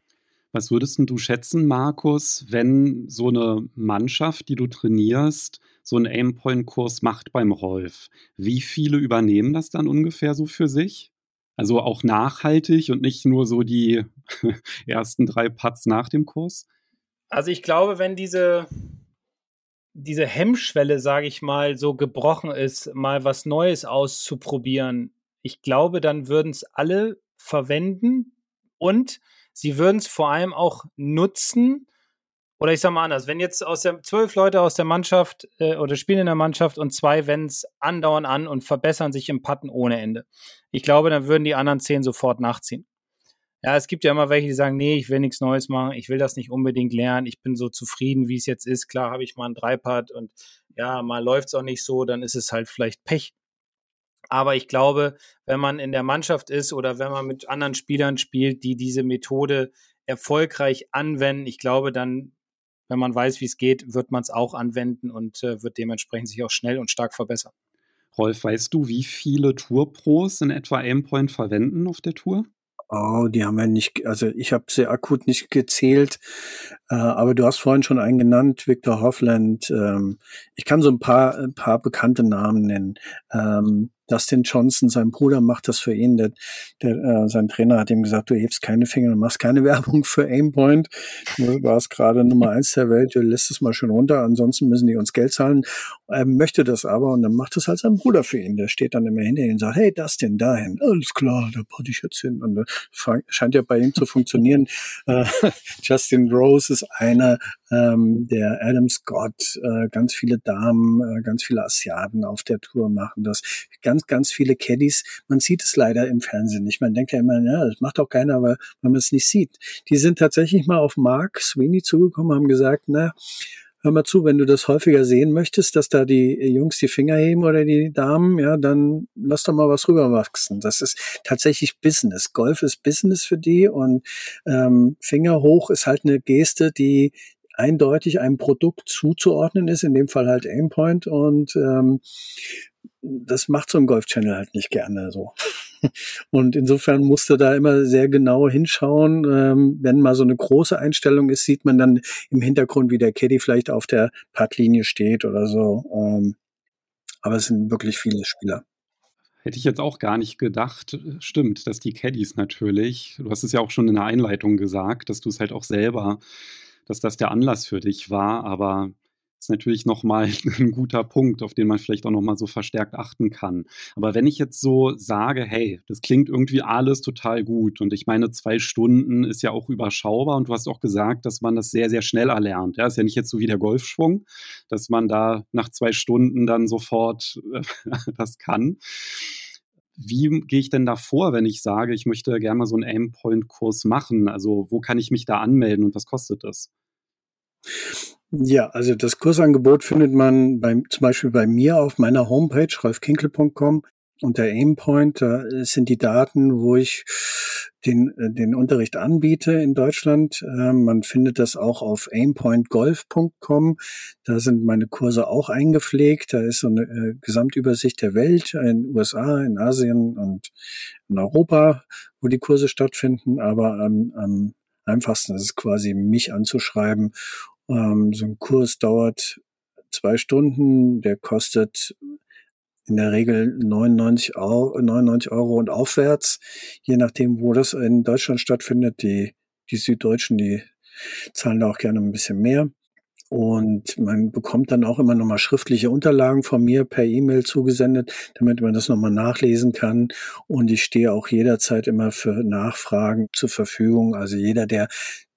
Was würdest du schätzen, Markus, wenn so eine Mannschaft, die du trainierst, so einen Aimpoint-Kurs macht beim Rolf? Wie viele übernehmen das dann ungefähr so für sich? Also auch nachhaltig und nicht nur so die ersten drei Putts nach dem Kurs? Also ich glaube, wenn diese, diese Hemmschwelle, sage ich mal, so gebrochen ist, mal was Neues auszuprobieren, ich glaube, dann würden es alle verwenden und sie würden es vor allem auch nutzen, oder ich sage mal anders, wenn jetzt aus der zwölf Leute aus der Mannschaft äh, oder spielen in der Mannschaft und zwei wenden es andauernd an und verbessern sich im Patten ohne Ende. Ich glaube, dann würden die anderen zehn sofort nachziehen. Ja, es gibt ja immer welche, die sagen, nee, ich will nichts Neues machen, ich will das nicht unbedingt lernen, ich bin so zufrieden, wie es jetzt ist. Klar habe ich mal ein Dreipad und ja, mal läuft es auch nicht so, dann ist es halt vielleicht Pech. Aber ich glaube, wenn man in der Mannschaft ist oder wenn man mit anderen Spielern spielt, die diese Methode erfolgreich anwenden, ich glaube, dann, wenn man weiß, wie es geht, wird man es auch anwenden und äh, wird dementsprechend sich auch schnell und stark verbessern. Rolf, weißt du, wie viele Tourpros in etwa Aimpoint verwenden auf der Tour? Oh, die haben wir nicht, also ich habe sie akut nicht gezählt, äh, aber du hast vorhin schon einen genannt, Victor Hoffland. Ähm, ich kann so ein paar, ein paar bekannte Namen nennen. Ähm, Dustin Johnson, sein Bruder macht das für ihn. Der, der, äh, sein Trainer hat ihm gesagt, du hebst keine Finger und machst keine Werbung für Aimpoint. Du warst gerade Nummer eins der Welt, du lässt es mal schön runter, ansonsten müssen die uns Geld zahlen. Er möchte das aber und dann macht es halt sein Bruder für ihn. Der steht dann immer hinter ihm und sagt, hey Dustin, dahin. Alles klar, da put ich jetzt hin. Und das scheint ja bei ihm zu funktionieren. Äh, Justin Rose ist einer, ähm, der Adam Scott, äh, ganz viele Damen, äh, ganz viele Asiaten auf der Tour machen das. Ganz, ganz viele Caddies. Man sieht es leider im Fernsehen nicht. Man denkt ja immer, ja, das macht auch keiner, weil man es nicht sieht. Die sind tatsächlich mal auf Mark Sweeney zugekommen, haben gesagt, na, hör mal zu, wenn du das häufiger sehen möchtest, dass da die Jungs die Finger heben oder die Damen, ja, dann lass doch mal was rüberwachsen. Das ist tatsächlich Business. Golf ist Business für die und ähm, Finger hoch ist halt eine Geste, die eindeutig einem Produkt zuzuordnen ist, in dem Fall halt Aimpoint und ähm, das macht so ein Golf-Channel halt nicht gerne so. Und insofern musst du da immer sehr genau hinschauen. Ähm, wenn mal so eine große Einstellung ist, sieht man dann im Hintergrund, wie der Caddy vielleicht auf der Puttlinie steht oder so. Ähm, aber es sind wirklich viele Spieler. Hätte ich jetzt auch gar nicht gedacht. Stimmt, dass die Caddies natürlich, du hast es ja auch schon in der Einleitung gesagt, dass du es halt auch selber, dass das der Anlass für dich war, aber ist natürlich nochmal ein guter Punkt, auf den man vielleicht auch nochmal so verstärkt achten kann. Aber wenn ich jetzt so sage, hey, das klingt irgendwie alles total gut und ich meine, zwei Stunden ist ja auch überschaubar und du hast auch gesagt, dass man das sehr, sehr schnell erlernt. Ja, ist ja nicht jetzt so wie der Golfschwung, dass man da nach zwei Stunden dann sofort das kann. Wie gehe ich denn da vor, wenn ich sage, ich möchte gerne mal so einen Aimpoint-Kurs machen? Also, wo kann ich mich da anmelden und was kostet das? Ja, also das Kursangebot findet man beim, zum Beispiel bei mir auf meiner Homepage, ralfkinkel.com unter Aimpoint. Da sind die Daten, wo ich den, äh, den Unterricht anbiete in Deutschland. Ähm, man findet das auch auf aimpointgolf.com. Da sind meine Kurse auch eingepflegt. Da ist so eine äh, Gesamtübersicht der Welt in USA, in Asien und in Europa, wo die Kurse stattfinden. Aber am, am einfachsten ist es quasi, mich anzuschreiben ähm, so ein Kurs dauert zwei Stunden, der kostet in der Regel 99 Euro, 99 Euro und aufwärts, je nachdem, wo das in Deutschland stattfindet. Die, die Süddeutschen, die zahlen da auch gerne ein bisschen mehr. Und man bekommt dann auch immer nochmal schriftliche Unterlagen von mir per E-Mail zugesendet, damit man das nochmal nachlesen kann. Und ich stehe auch jederzeit immer für Nachfragen zur Verfügung. Also jeder, der,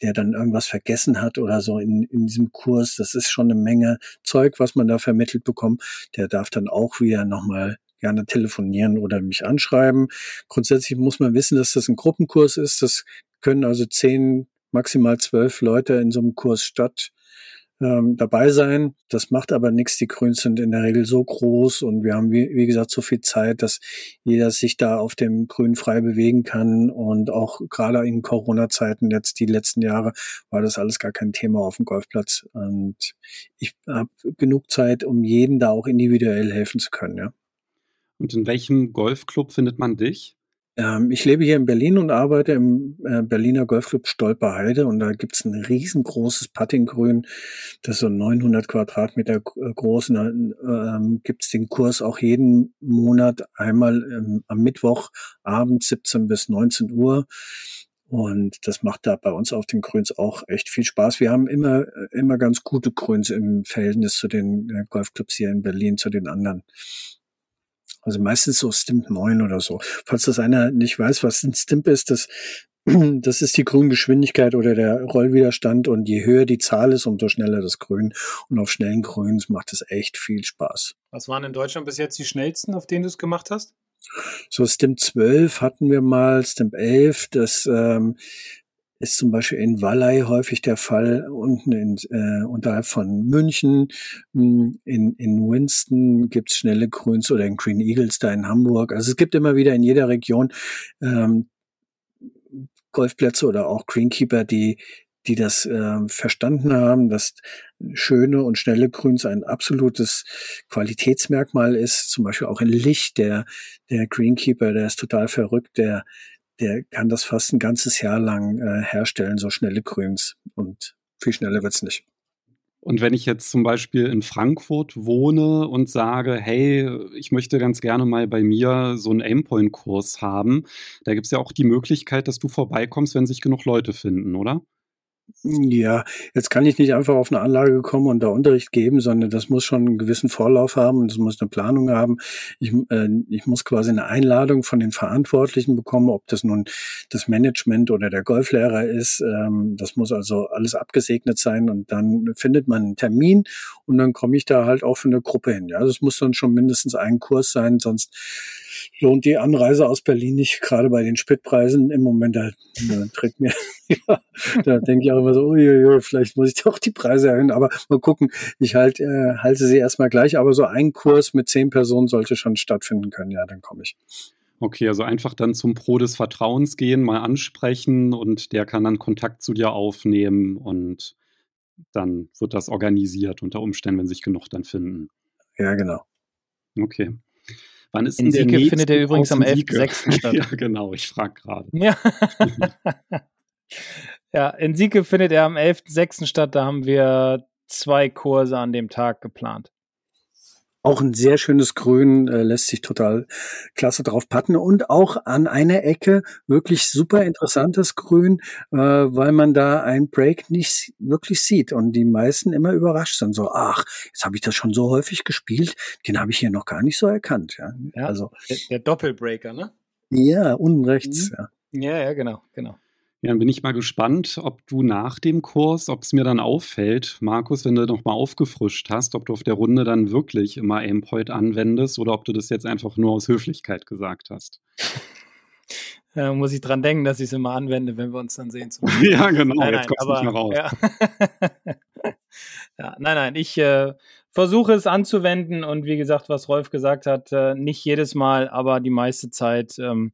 der dann irgendwas vergessen hat oder so in, in diesem Kurs, das ist schon eine Menge Zeug, was man da vermittelt bekommt, der darf dann auch wieder nochmal gerne telefonieren oder mich anschreiben. Grundsätzlich muss man wissen, dass das ein Gruppenkurs ist. Das können also zehn, maximal zwölf Leute in so einem Kurs statt ähm, dabei sein. Das macht aber nichts. Die Grüns sind in der Regel so groß und wir haben, wie, wie gesagt, so viel Zeit, dass jeder sich da auf dem Grün frei bewegen kann. Und auch gerade in Corona-Zeiten, jetzt die letzten Jahre, war das alles gar kein Thema auf dem Golfplatz. Und ich habe genug Zeit, um jeden da auch individuell helfen zu können, ja. Und in welchem Golfclub findet man dich? Ähm, ich lebe hier in Berlin und arbeite im äh, Berliner Golfclub Stolperheide und da gibt's ein riesengroßes Puttinggrün, das so 900 Quadratmeter äh, groß. Und da ähm, gibt's den Kurs auch jeden Monat einmal ähm, am Mittwochabend 17 bis 19 Uhr. Und das macht da bei uns auf den Grüns auch echt viel Spaß. Wir haben immer, immer ganz gute Grüns im Verhältnis zu den äh, Golfclubs hier in Berlin, zu den anderen. Also meistens so Stimp 9 oder so. Falls das einer nicht weiß, was ein Stimp ist, das, das ist die Grüngeschwindigkeit oder der Rollwiderstand und je höher die Zahl ist, umso schneller das Grün. Und auf schnellen Grüns macht es echt viel Spaß. Was waren in Deutschland bis jetzt die schnellsten, auf denen du es gemacht hast? So Stimp 12 hatten wir mal, Stimp 11, das ähm, ist zum Beispiel in Wallei häufig der Fall, unten in, äh, unterhalb von München. Hm, in, in Winston gibt's schnelle Grüns oder in Green Eagles da in Hamburg. Also es gibt immer wieder in jeder Region ähm, Golfplätze oder auch Greenkeeper, die die das äh, verstanden haben, dass schöne und schnelle Grüns ein absolutes Qualitätsmerkmal ist. Zum Beispiel auch in Licht, der, der Greenkeeper, der ist total verrückt, der, der kann das fast ein ganzes Jahr lang äh, herstellen, so schnelle Grüns. Und viel schneller wird's nicht. Und wenn ich jetzt zum Beispiel in Frankfurt wohne und sage, hey, ich möchte ganz gerne mal bei mir so einen Aimpoint-Kurs haben, da gibt es ja auch die Möglichkeit, dass du vorbeikommst, wenn sich genug Leute finden, oder? Ja, jetzt kann ich nicht einfach auf eine Anlage kommen und da Unterricht geben, sondern das muss schon einen gewissen Vorlauf haben und es muss eine Planung haben. Ich, äh, ich muss quasi eine Einladung von den Verantwortlichen bekommen, ob das nun das Management oder der Golflehrer ist. Ähm, das muss also alles abgesegnet sein und dann findet man einen Termin und dann komme ich da halt auch für eine Gruppe hin. Ja, das muss dann schon mindestens ein Kurs sein, sonst lohnt die Anreise aus Berlin nicht, gerade bei den Spitpreisen im Moment, da, da tritt mir, ja, da denke ich auch immer so, uiuiui, vielleicht muss ich doch die Preise erhöhen, aber mal gucken. Ich halt, äh, halte sie erstmal gleich, aber so ein Kurs mit zehn Personen sollte schon stattfinden können. Ja, dann komme ich. Okay, also einfach dann zum Pro des Vertrauens gehen, mal ansprechen und der kann dann Kontakt zu dir aufnehmen und dann wird das organisiert unter Umständen, wenn sich genug dann finden. Ja, genau. Okay. Wann ist In Sieke findet er übrigens am 11.06. statt. ja, genau, ich frage gerade. Ja. ja, in Sieke findet er am 11.06. statt. Da haben wir zwei Kurse an dem Tag geplant. Auch ein sehr schönes Grün, äh, lässt sich total klasse drauf patten und auch an einer Ecke wirklich super interessantes Grün, äh, weil man da ein Break nicht wirklich sieht und die meisten immer überrascht sind. So, ach, jetzt habe ich das schon so häufig gespielt, den habe ich hier noch gar nicht so erkannt. Ja, ja also der, der, Doppelbreaker, ne? Ja, unten rechts. Mhm. Ja. ja, ja, genau, genau. Ja, dann bin ich mal gespannt, ob du nach dem Kurs, ob es mir dann auffällt, Markus, wenn du noch mal aufgefrischt hast, ob du auf der Runde dann wirklich immer Aimpoint anwendest oder ob du das jetzt einfach nur aus Höflichkeit gesagt hast. Ja, muss ich dran denken, dass ich es immer anwende, wenn wir uns dann sehen. ja, genau, nein, jetzt kommst du nicht mehr raus. Ja. ja, nein, nein, ich äh, versuche es anzuwenden und wie gesagt, was Rolf gesagt hat, äh, nicht jedes Mal, aber die meiste Zeit ähm,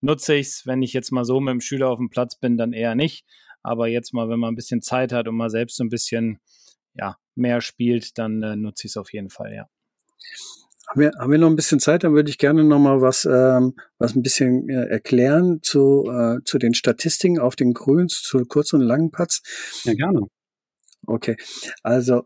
nutze ich es. Wenn ich jetzt mal so mit dem Schüler auf dem Platz bin, dann eher nicht. Aber jetzt mal, wenn man ein bisschen Zeit hat und mal selbst so ein bisschen ja, mehr spielt, dann äh, nutze ich es auf jeden Fall, ja. Haben wir, haben wir noch ein bisschen Zeit, dann würde ich gerne noch mal was, ähm, was ein bisschen äh, erklären zu, äh, zu den Statistiken auf den Grüns, zu kurzen und langen Putts. Ja, gerne. Okay, also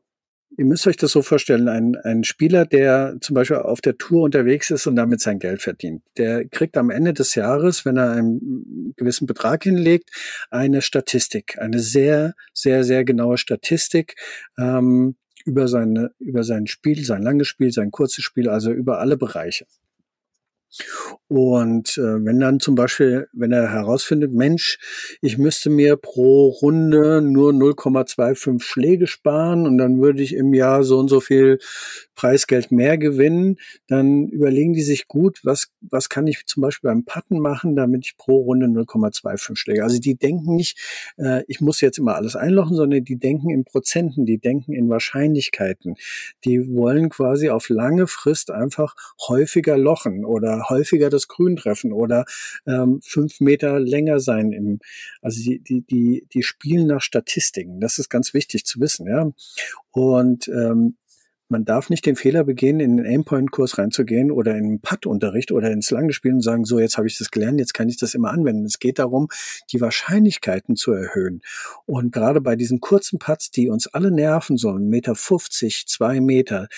Ihr müsst euch das so vorstellen, ein, ein Spieler, der zum Beispiel auf der Tour unterwegs ist und damit sein Geld verdient, der kriegt am Ende des Jahres, wenn er einen gewissen Betrag hinlegt, eine Statistik, eine sehr, sehr, sehr genaue Statistik ähm, über, seine, über sein Spiel, sein langes Spiel, sein kurzes Spiel, also über alle Bereiche. Und äh, wenn dann zum Beispiel, wenn er herausfindet, Mensch, ich müsste mir pro Runde nur 0,25 Schläge sparen und dann würde ich im Jahr so und so viel Preisgeld mehr gewinnen, dann überlegen die sich gut, was, was kann ich zum Beispiel beim Patten machen, damit ich pro Runde 0,25 Schläge. Also die denken nicht, äh, ich muss jetzt immer alles einlochen, sondern die denken in Prozenten, die denken in Wahrscheinlichkeiten. Die wollen quasi auf lange Frist einfach häufiger lochen oder häufiger das Grün treffen oder ähm, fünf Meter länger sein. Im, also die, die, die, die spielen nach Statistiken. Das ist ganz wichtig zu wissen, ja. Und ähm, man darf nicht den Fehler begehen, in den Aimpoint-Kurs reinzugehen oder in den Putt-Unterricht oder ins Langspiel und sagen, so, jetzt habe ich das gelernt, jetzt kann ich das immer anwenden. Es geht darum, die Wahrscheinlichkeiten zu erhöhen. Und gerade bei diesen kurzen Putts, die uns alle nerven sollen, Meter 50, zwei Meter,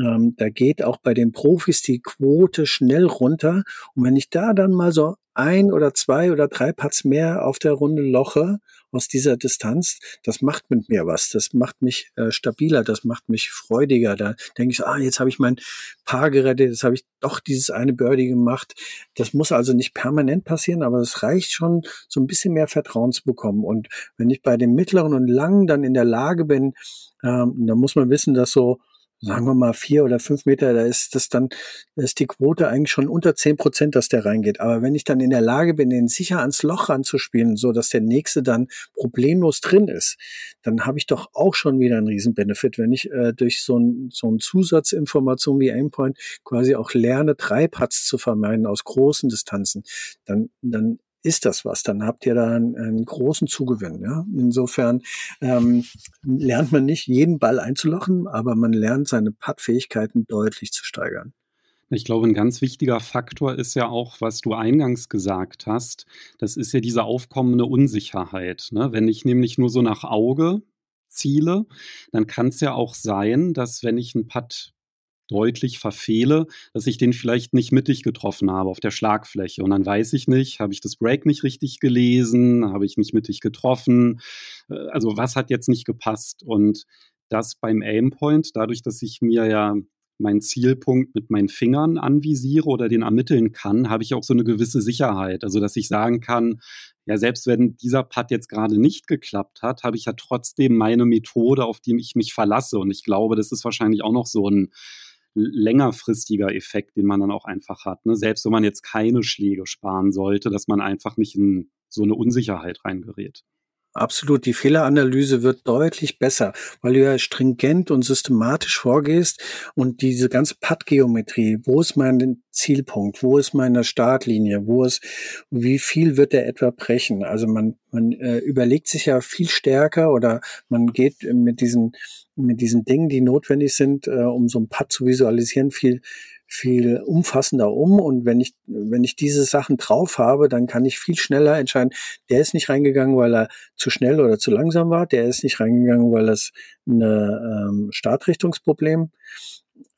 ähm, da geht auch bei den Profis die Quote schnell runter. Und wenn ich da dann mal so ein oder zwei oder drei Putts mehr auf der Runde loche aus dieser Distanz, das macht mit mir was. Das macht mich äh, stabiler, das macht mich freudiger. Da denke ich, ah, jetzt habe ich mein Paar gerettet, jetzt habe ich doch dieses eine Birdie gemacht. Das muss also nicht permanent passieren, aber es reicht schon, so ein bisschen mehr Vertrauen zu bekommen. Und wenn ich bei dem mittleren und langen dann in der Lage bin, ähm, dann muss man wissen, dass so sagen wir mal vier oder fünf Meter, da ist das dann, da ist die Quote eigentlich schon unter zehn Prozent, dass der reingeht. Aber wenn ich dann in der Lage bin, den sicher ans Loch ranzuspielen, so dass der nächste dann problemlos drin ist, dann habe ich doch auch schon wieder einen riesen Benefit, wenn ich äh, durch so ein, so ein Zusatzinformation wie Aimpoint quasi auch lerne, Putts zu vermeiden aus großen Distanzen, dann, dann ist das was, dann habt ihr da einen, einen großen Zugewinn. Ja? Insofern ähm, lernt man nicht jeden Ball einzulochen, aber man lernt seine Puttfähigkeiten deutlich zu steigern. Ich glaube, ein ganz wichtiger Faktor ist ja auch, was du eingangs gesagt hast. Das ist ja diese aufkommende Unsicherheit. Ne? Wenn ich nämlich nur so nach Auge ziele, dann kann es ja auch sein, dass wenn ich einen Putt deutlich verfehle, dass ich den vielleicht nicht mittig getroffen habe auf der Schlagfläche. Und dann weiß ich nicht, habe ich das Break nicht richtig gelesen, habe ich nicht mittig getroffen. Äh, also was hat jetzt nicht gepasst? Und das beim Aimpoint, dadurch, dass ich mir ja meinen Zielpunkt mit meinen Fingern anvisiere oder den ermitteln kann, habe ich auch so eine gewisse Sicherheit. Also, dass ich sagen kann, ja, selbst wenn dieser Putt jetzt gerade nicht geklappt hat, habe ich ja trotzdem meine Methode, auf die ich mich verlasse. Und ich glaube, das ist wahrscheinlich auch noch so ein längerfristiger Effekt, den man dann auch einfach hat. Ne? Selbst wenn man jetzt keine Schläge sparen sollte, dass man einfach nicht in so eine Unsicherheit reingerät. Absolut. Die Fehleranalyse wird deutlich besser, weil du ja stringent und systematisch vorgehst und diese ganze Pad-Geometrie, wo ist mein Zielpunkt, wo ist meine Startlinie, wo ist, wie viel wird der etwa brechen? Also man, man äh, überlegt sich ja viel stärker oder man geht mit diesen, mit diesen Dingen, die notwendig sind, äh, um so ein Pad zu visualisieren, viel viel umfassender um. Und wenn ich, wenn ich diese Sachen drauf habe, dann kann ich viel schneller entscheiden, der ist nicht reingegangen, weil er zu schnell oder zu langsam war, der ist nicht reingegangen, weil es ein ähm, Startrichtungsproblem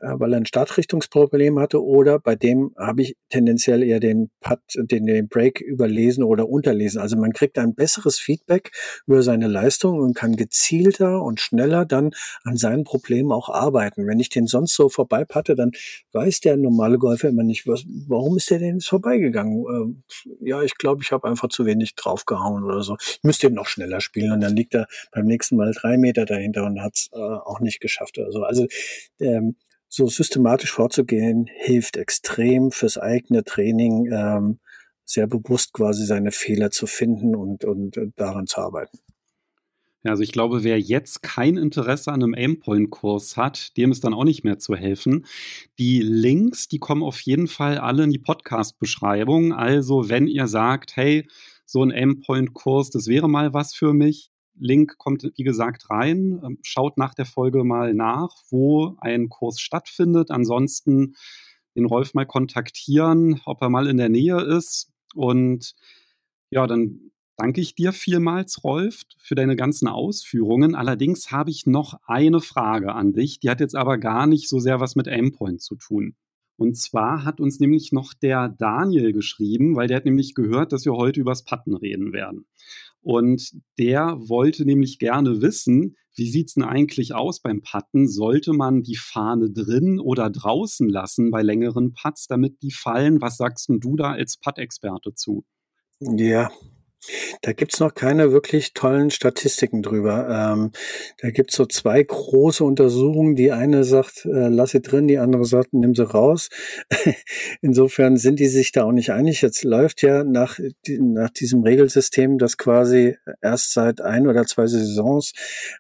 weil er ein Startrichtungsproblem hatte oder bei dem habe ich tendenziell eher den Putt, den, den Break überlesen oder unterlesen. Also man kriegt ein besseres Feedback über seine Leistung und kann gezielter und schneller dann an seinen Problemen auch arbeiten. Wenn ich den sonst so vorbeipatte, dann weiß der normale Golfer immer nicht, was, warum ist der denn jetzt vorbeigegangen? Äh, ja, ich glaube, ich habe einfach zu wenig draufgehauen oder so. Ich müsste eben noch schneller spielen und dann liegt er beim nächsten Mal drei Meter dahinter und hat es äh, auch nicht geschafft oder so. Also ähm, so systematisch vorzugehen, hilft extrem fürs eigene Training, ähm, sehr bewusst quasi seine Fehler zu finden und, und äh, daran zu arbeiten. Ja, also ich glaube, wer jetzt kein Interesse an einem Aimpoint-Kurs hat, dem ist dann auch nicht mehr zu helfen. Die Links, die kommen auf jeden Fall alle in die Podcast-Beschreibung. Also wenn ihr sagt, hey, so ein Aimpoint-Kurs, das wäre mal was für mich, Link kommt, wie gesagt, rein. Ähm, schaut nach der Folge mal nach, wo ein Kurs stattfindet. Ansonsten den Rolf mal kontaktieren, ob er mal in der Nähe ist. Und ja, dann danke ich dir vielmals, Rolf, für deine ganzen Ausführungen. Allerdings habe ich noch eine Frage an dich. Die hat jetzt aber gar nicht so sehr was mit Aimpoint zu tun. Und zwar hat uns nämlich noch der Daniel geschrieben, weil der hat nämlich gehört, dass wir heute übers Patten reden werden. Und der wollte nämlich gerne wissen, wie sieht's denn eigentlich aus beim Patten? Sollte man die Fahne drin oder draußen lassen bei längeren Putts, damit die fallen? Was sagst du da als Putt-Experte zu? Ja, da gibt's noch keine wirklich tollen Statistiken drüber. Ähm, da gibt's so zwei große Untersuchungen. Die eine sagt, äh, lass sie drin, die andere sagt, nimm sie raus. Insofern sind die sich da auch nicht einig. Jetzt läuft ja nach, nach diesem Regelsystem das quasi erst seit ein oder zwei Saisons.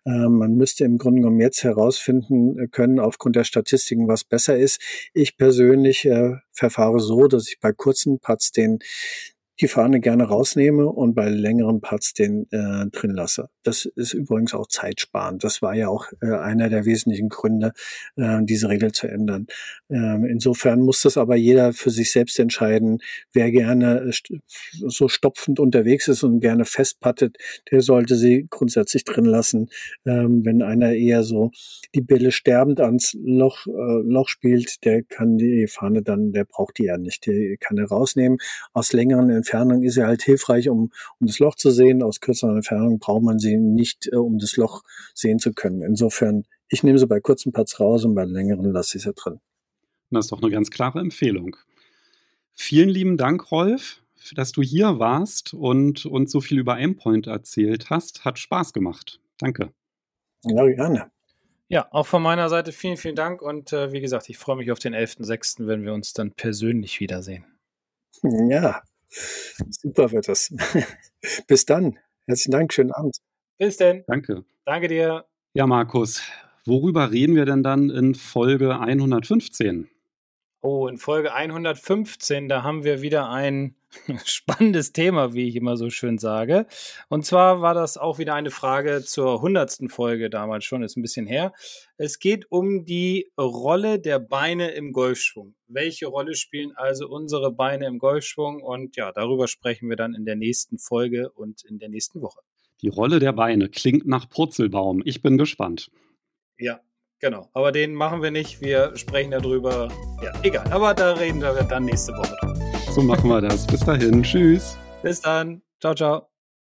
Äh, man müsste im Grunde genommen jetzt herausfinden können, aufgrund der Statistiken, was besser ist. Ich persönlich äh, verfahre so, dass ich bei kurzen Putts den die Fahne gerne rausnehme und bei längeren Parts den äh, drin lasse. Das ist übrigens auch zeitsparend. Das war ja auch äh, einer der wesentlichen Gründe, äh, diese Regel zu ändern. Ähm, insofern muss das aber jeder für sich selbst entscheiden. Wer gerne äh, so stopfend unterwegs ist und gerne festpattet, der sollte sie grundsätzlich drin lassen. Ähm, wenn einer eher so die Bälle sterbend ans Loch, äh, Loch spielt, der kann die Fahne dann, der braucht die ja nicht. Die kann er rausnehmen. Aus längeren Entfernung ist sie halt hilfreich, um, um das Loch zu sehen. Aus kürzeren Entfernung braucht man sie nicht, äh, um das Loch sehen zu können. Insofern, ich nehme sie bei kurzen Putts raus und bei längeren lasse ich sie drin. Das ist doch eine ganz klare Empfehlung. Vielen lieben Dank, Rolf, dass du hier warst und uns so viel über Aimpoint erzählt hast. Hat Spaß gemacht. Danke. Ja, gerne. Ja, auch von meiner Seite vielen, vielen Dank und äh, wie gesagt, ich freue mich auf den 11.06., wenn wir uns dann persönlich wiedersehen. Ja, Super wird das. Bis dann. Herzlichen Dank. Schönen Abend. Bis denn. Danke. Danke dir. Ja, Markus, worüber reden wir denn dann in Folge 115? Oh, in Folge 115, da haben wir wieder ein spannendes Thema, wie ich immer so schön sage. Und zwar war das auch wieder eine Frage zur 100. Folge damals schon, ist ein bisschen her. Es geht um die Rolle der Beine im Golfschwung. Welche Rolle spielen also unsere Beine im Golfschwung? Und ja, darüber sprechen wir dann in der nächsten Folge und in der nächsten Woche. Die Rolle der Beine klingt nach Purzelbaum. Ich bin gespannt. Ja, Genau, aber den machen wir nicht. Wir sprechen darüber. Ja, egal. Aber da reden wir dann nächste Woche drüber. So machen wir das. Bis dahin. Tschüss. Bis dann. Ciao, ciao.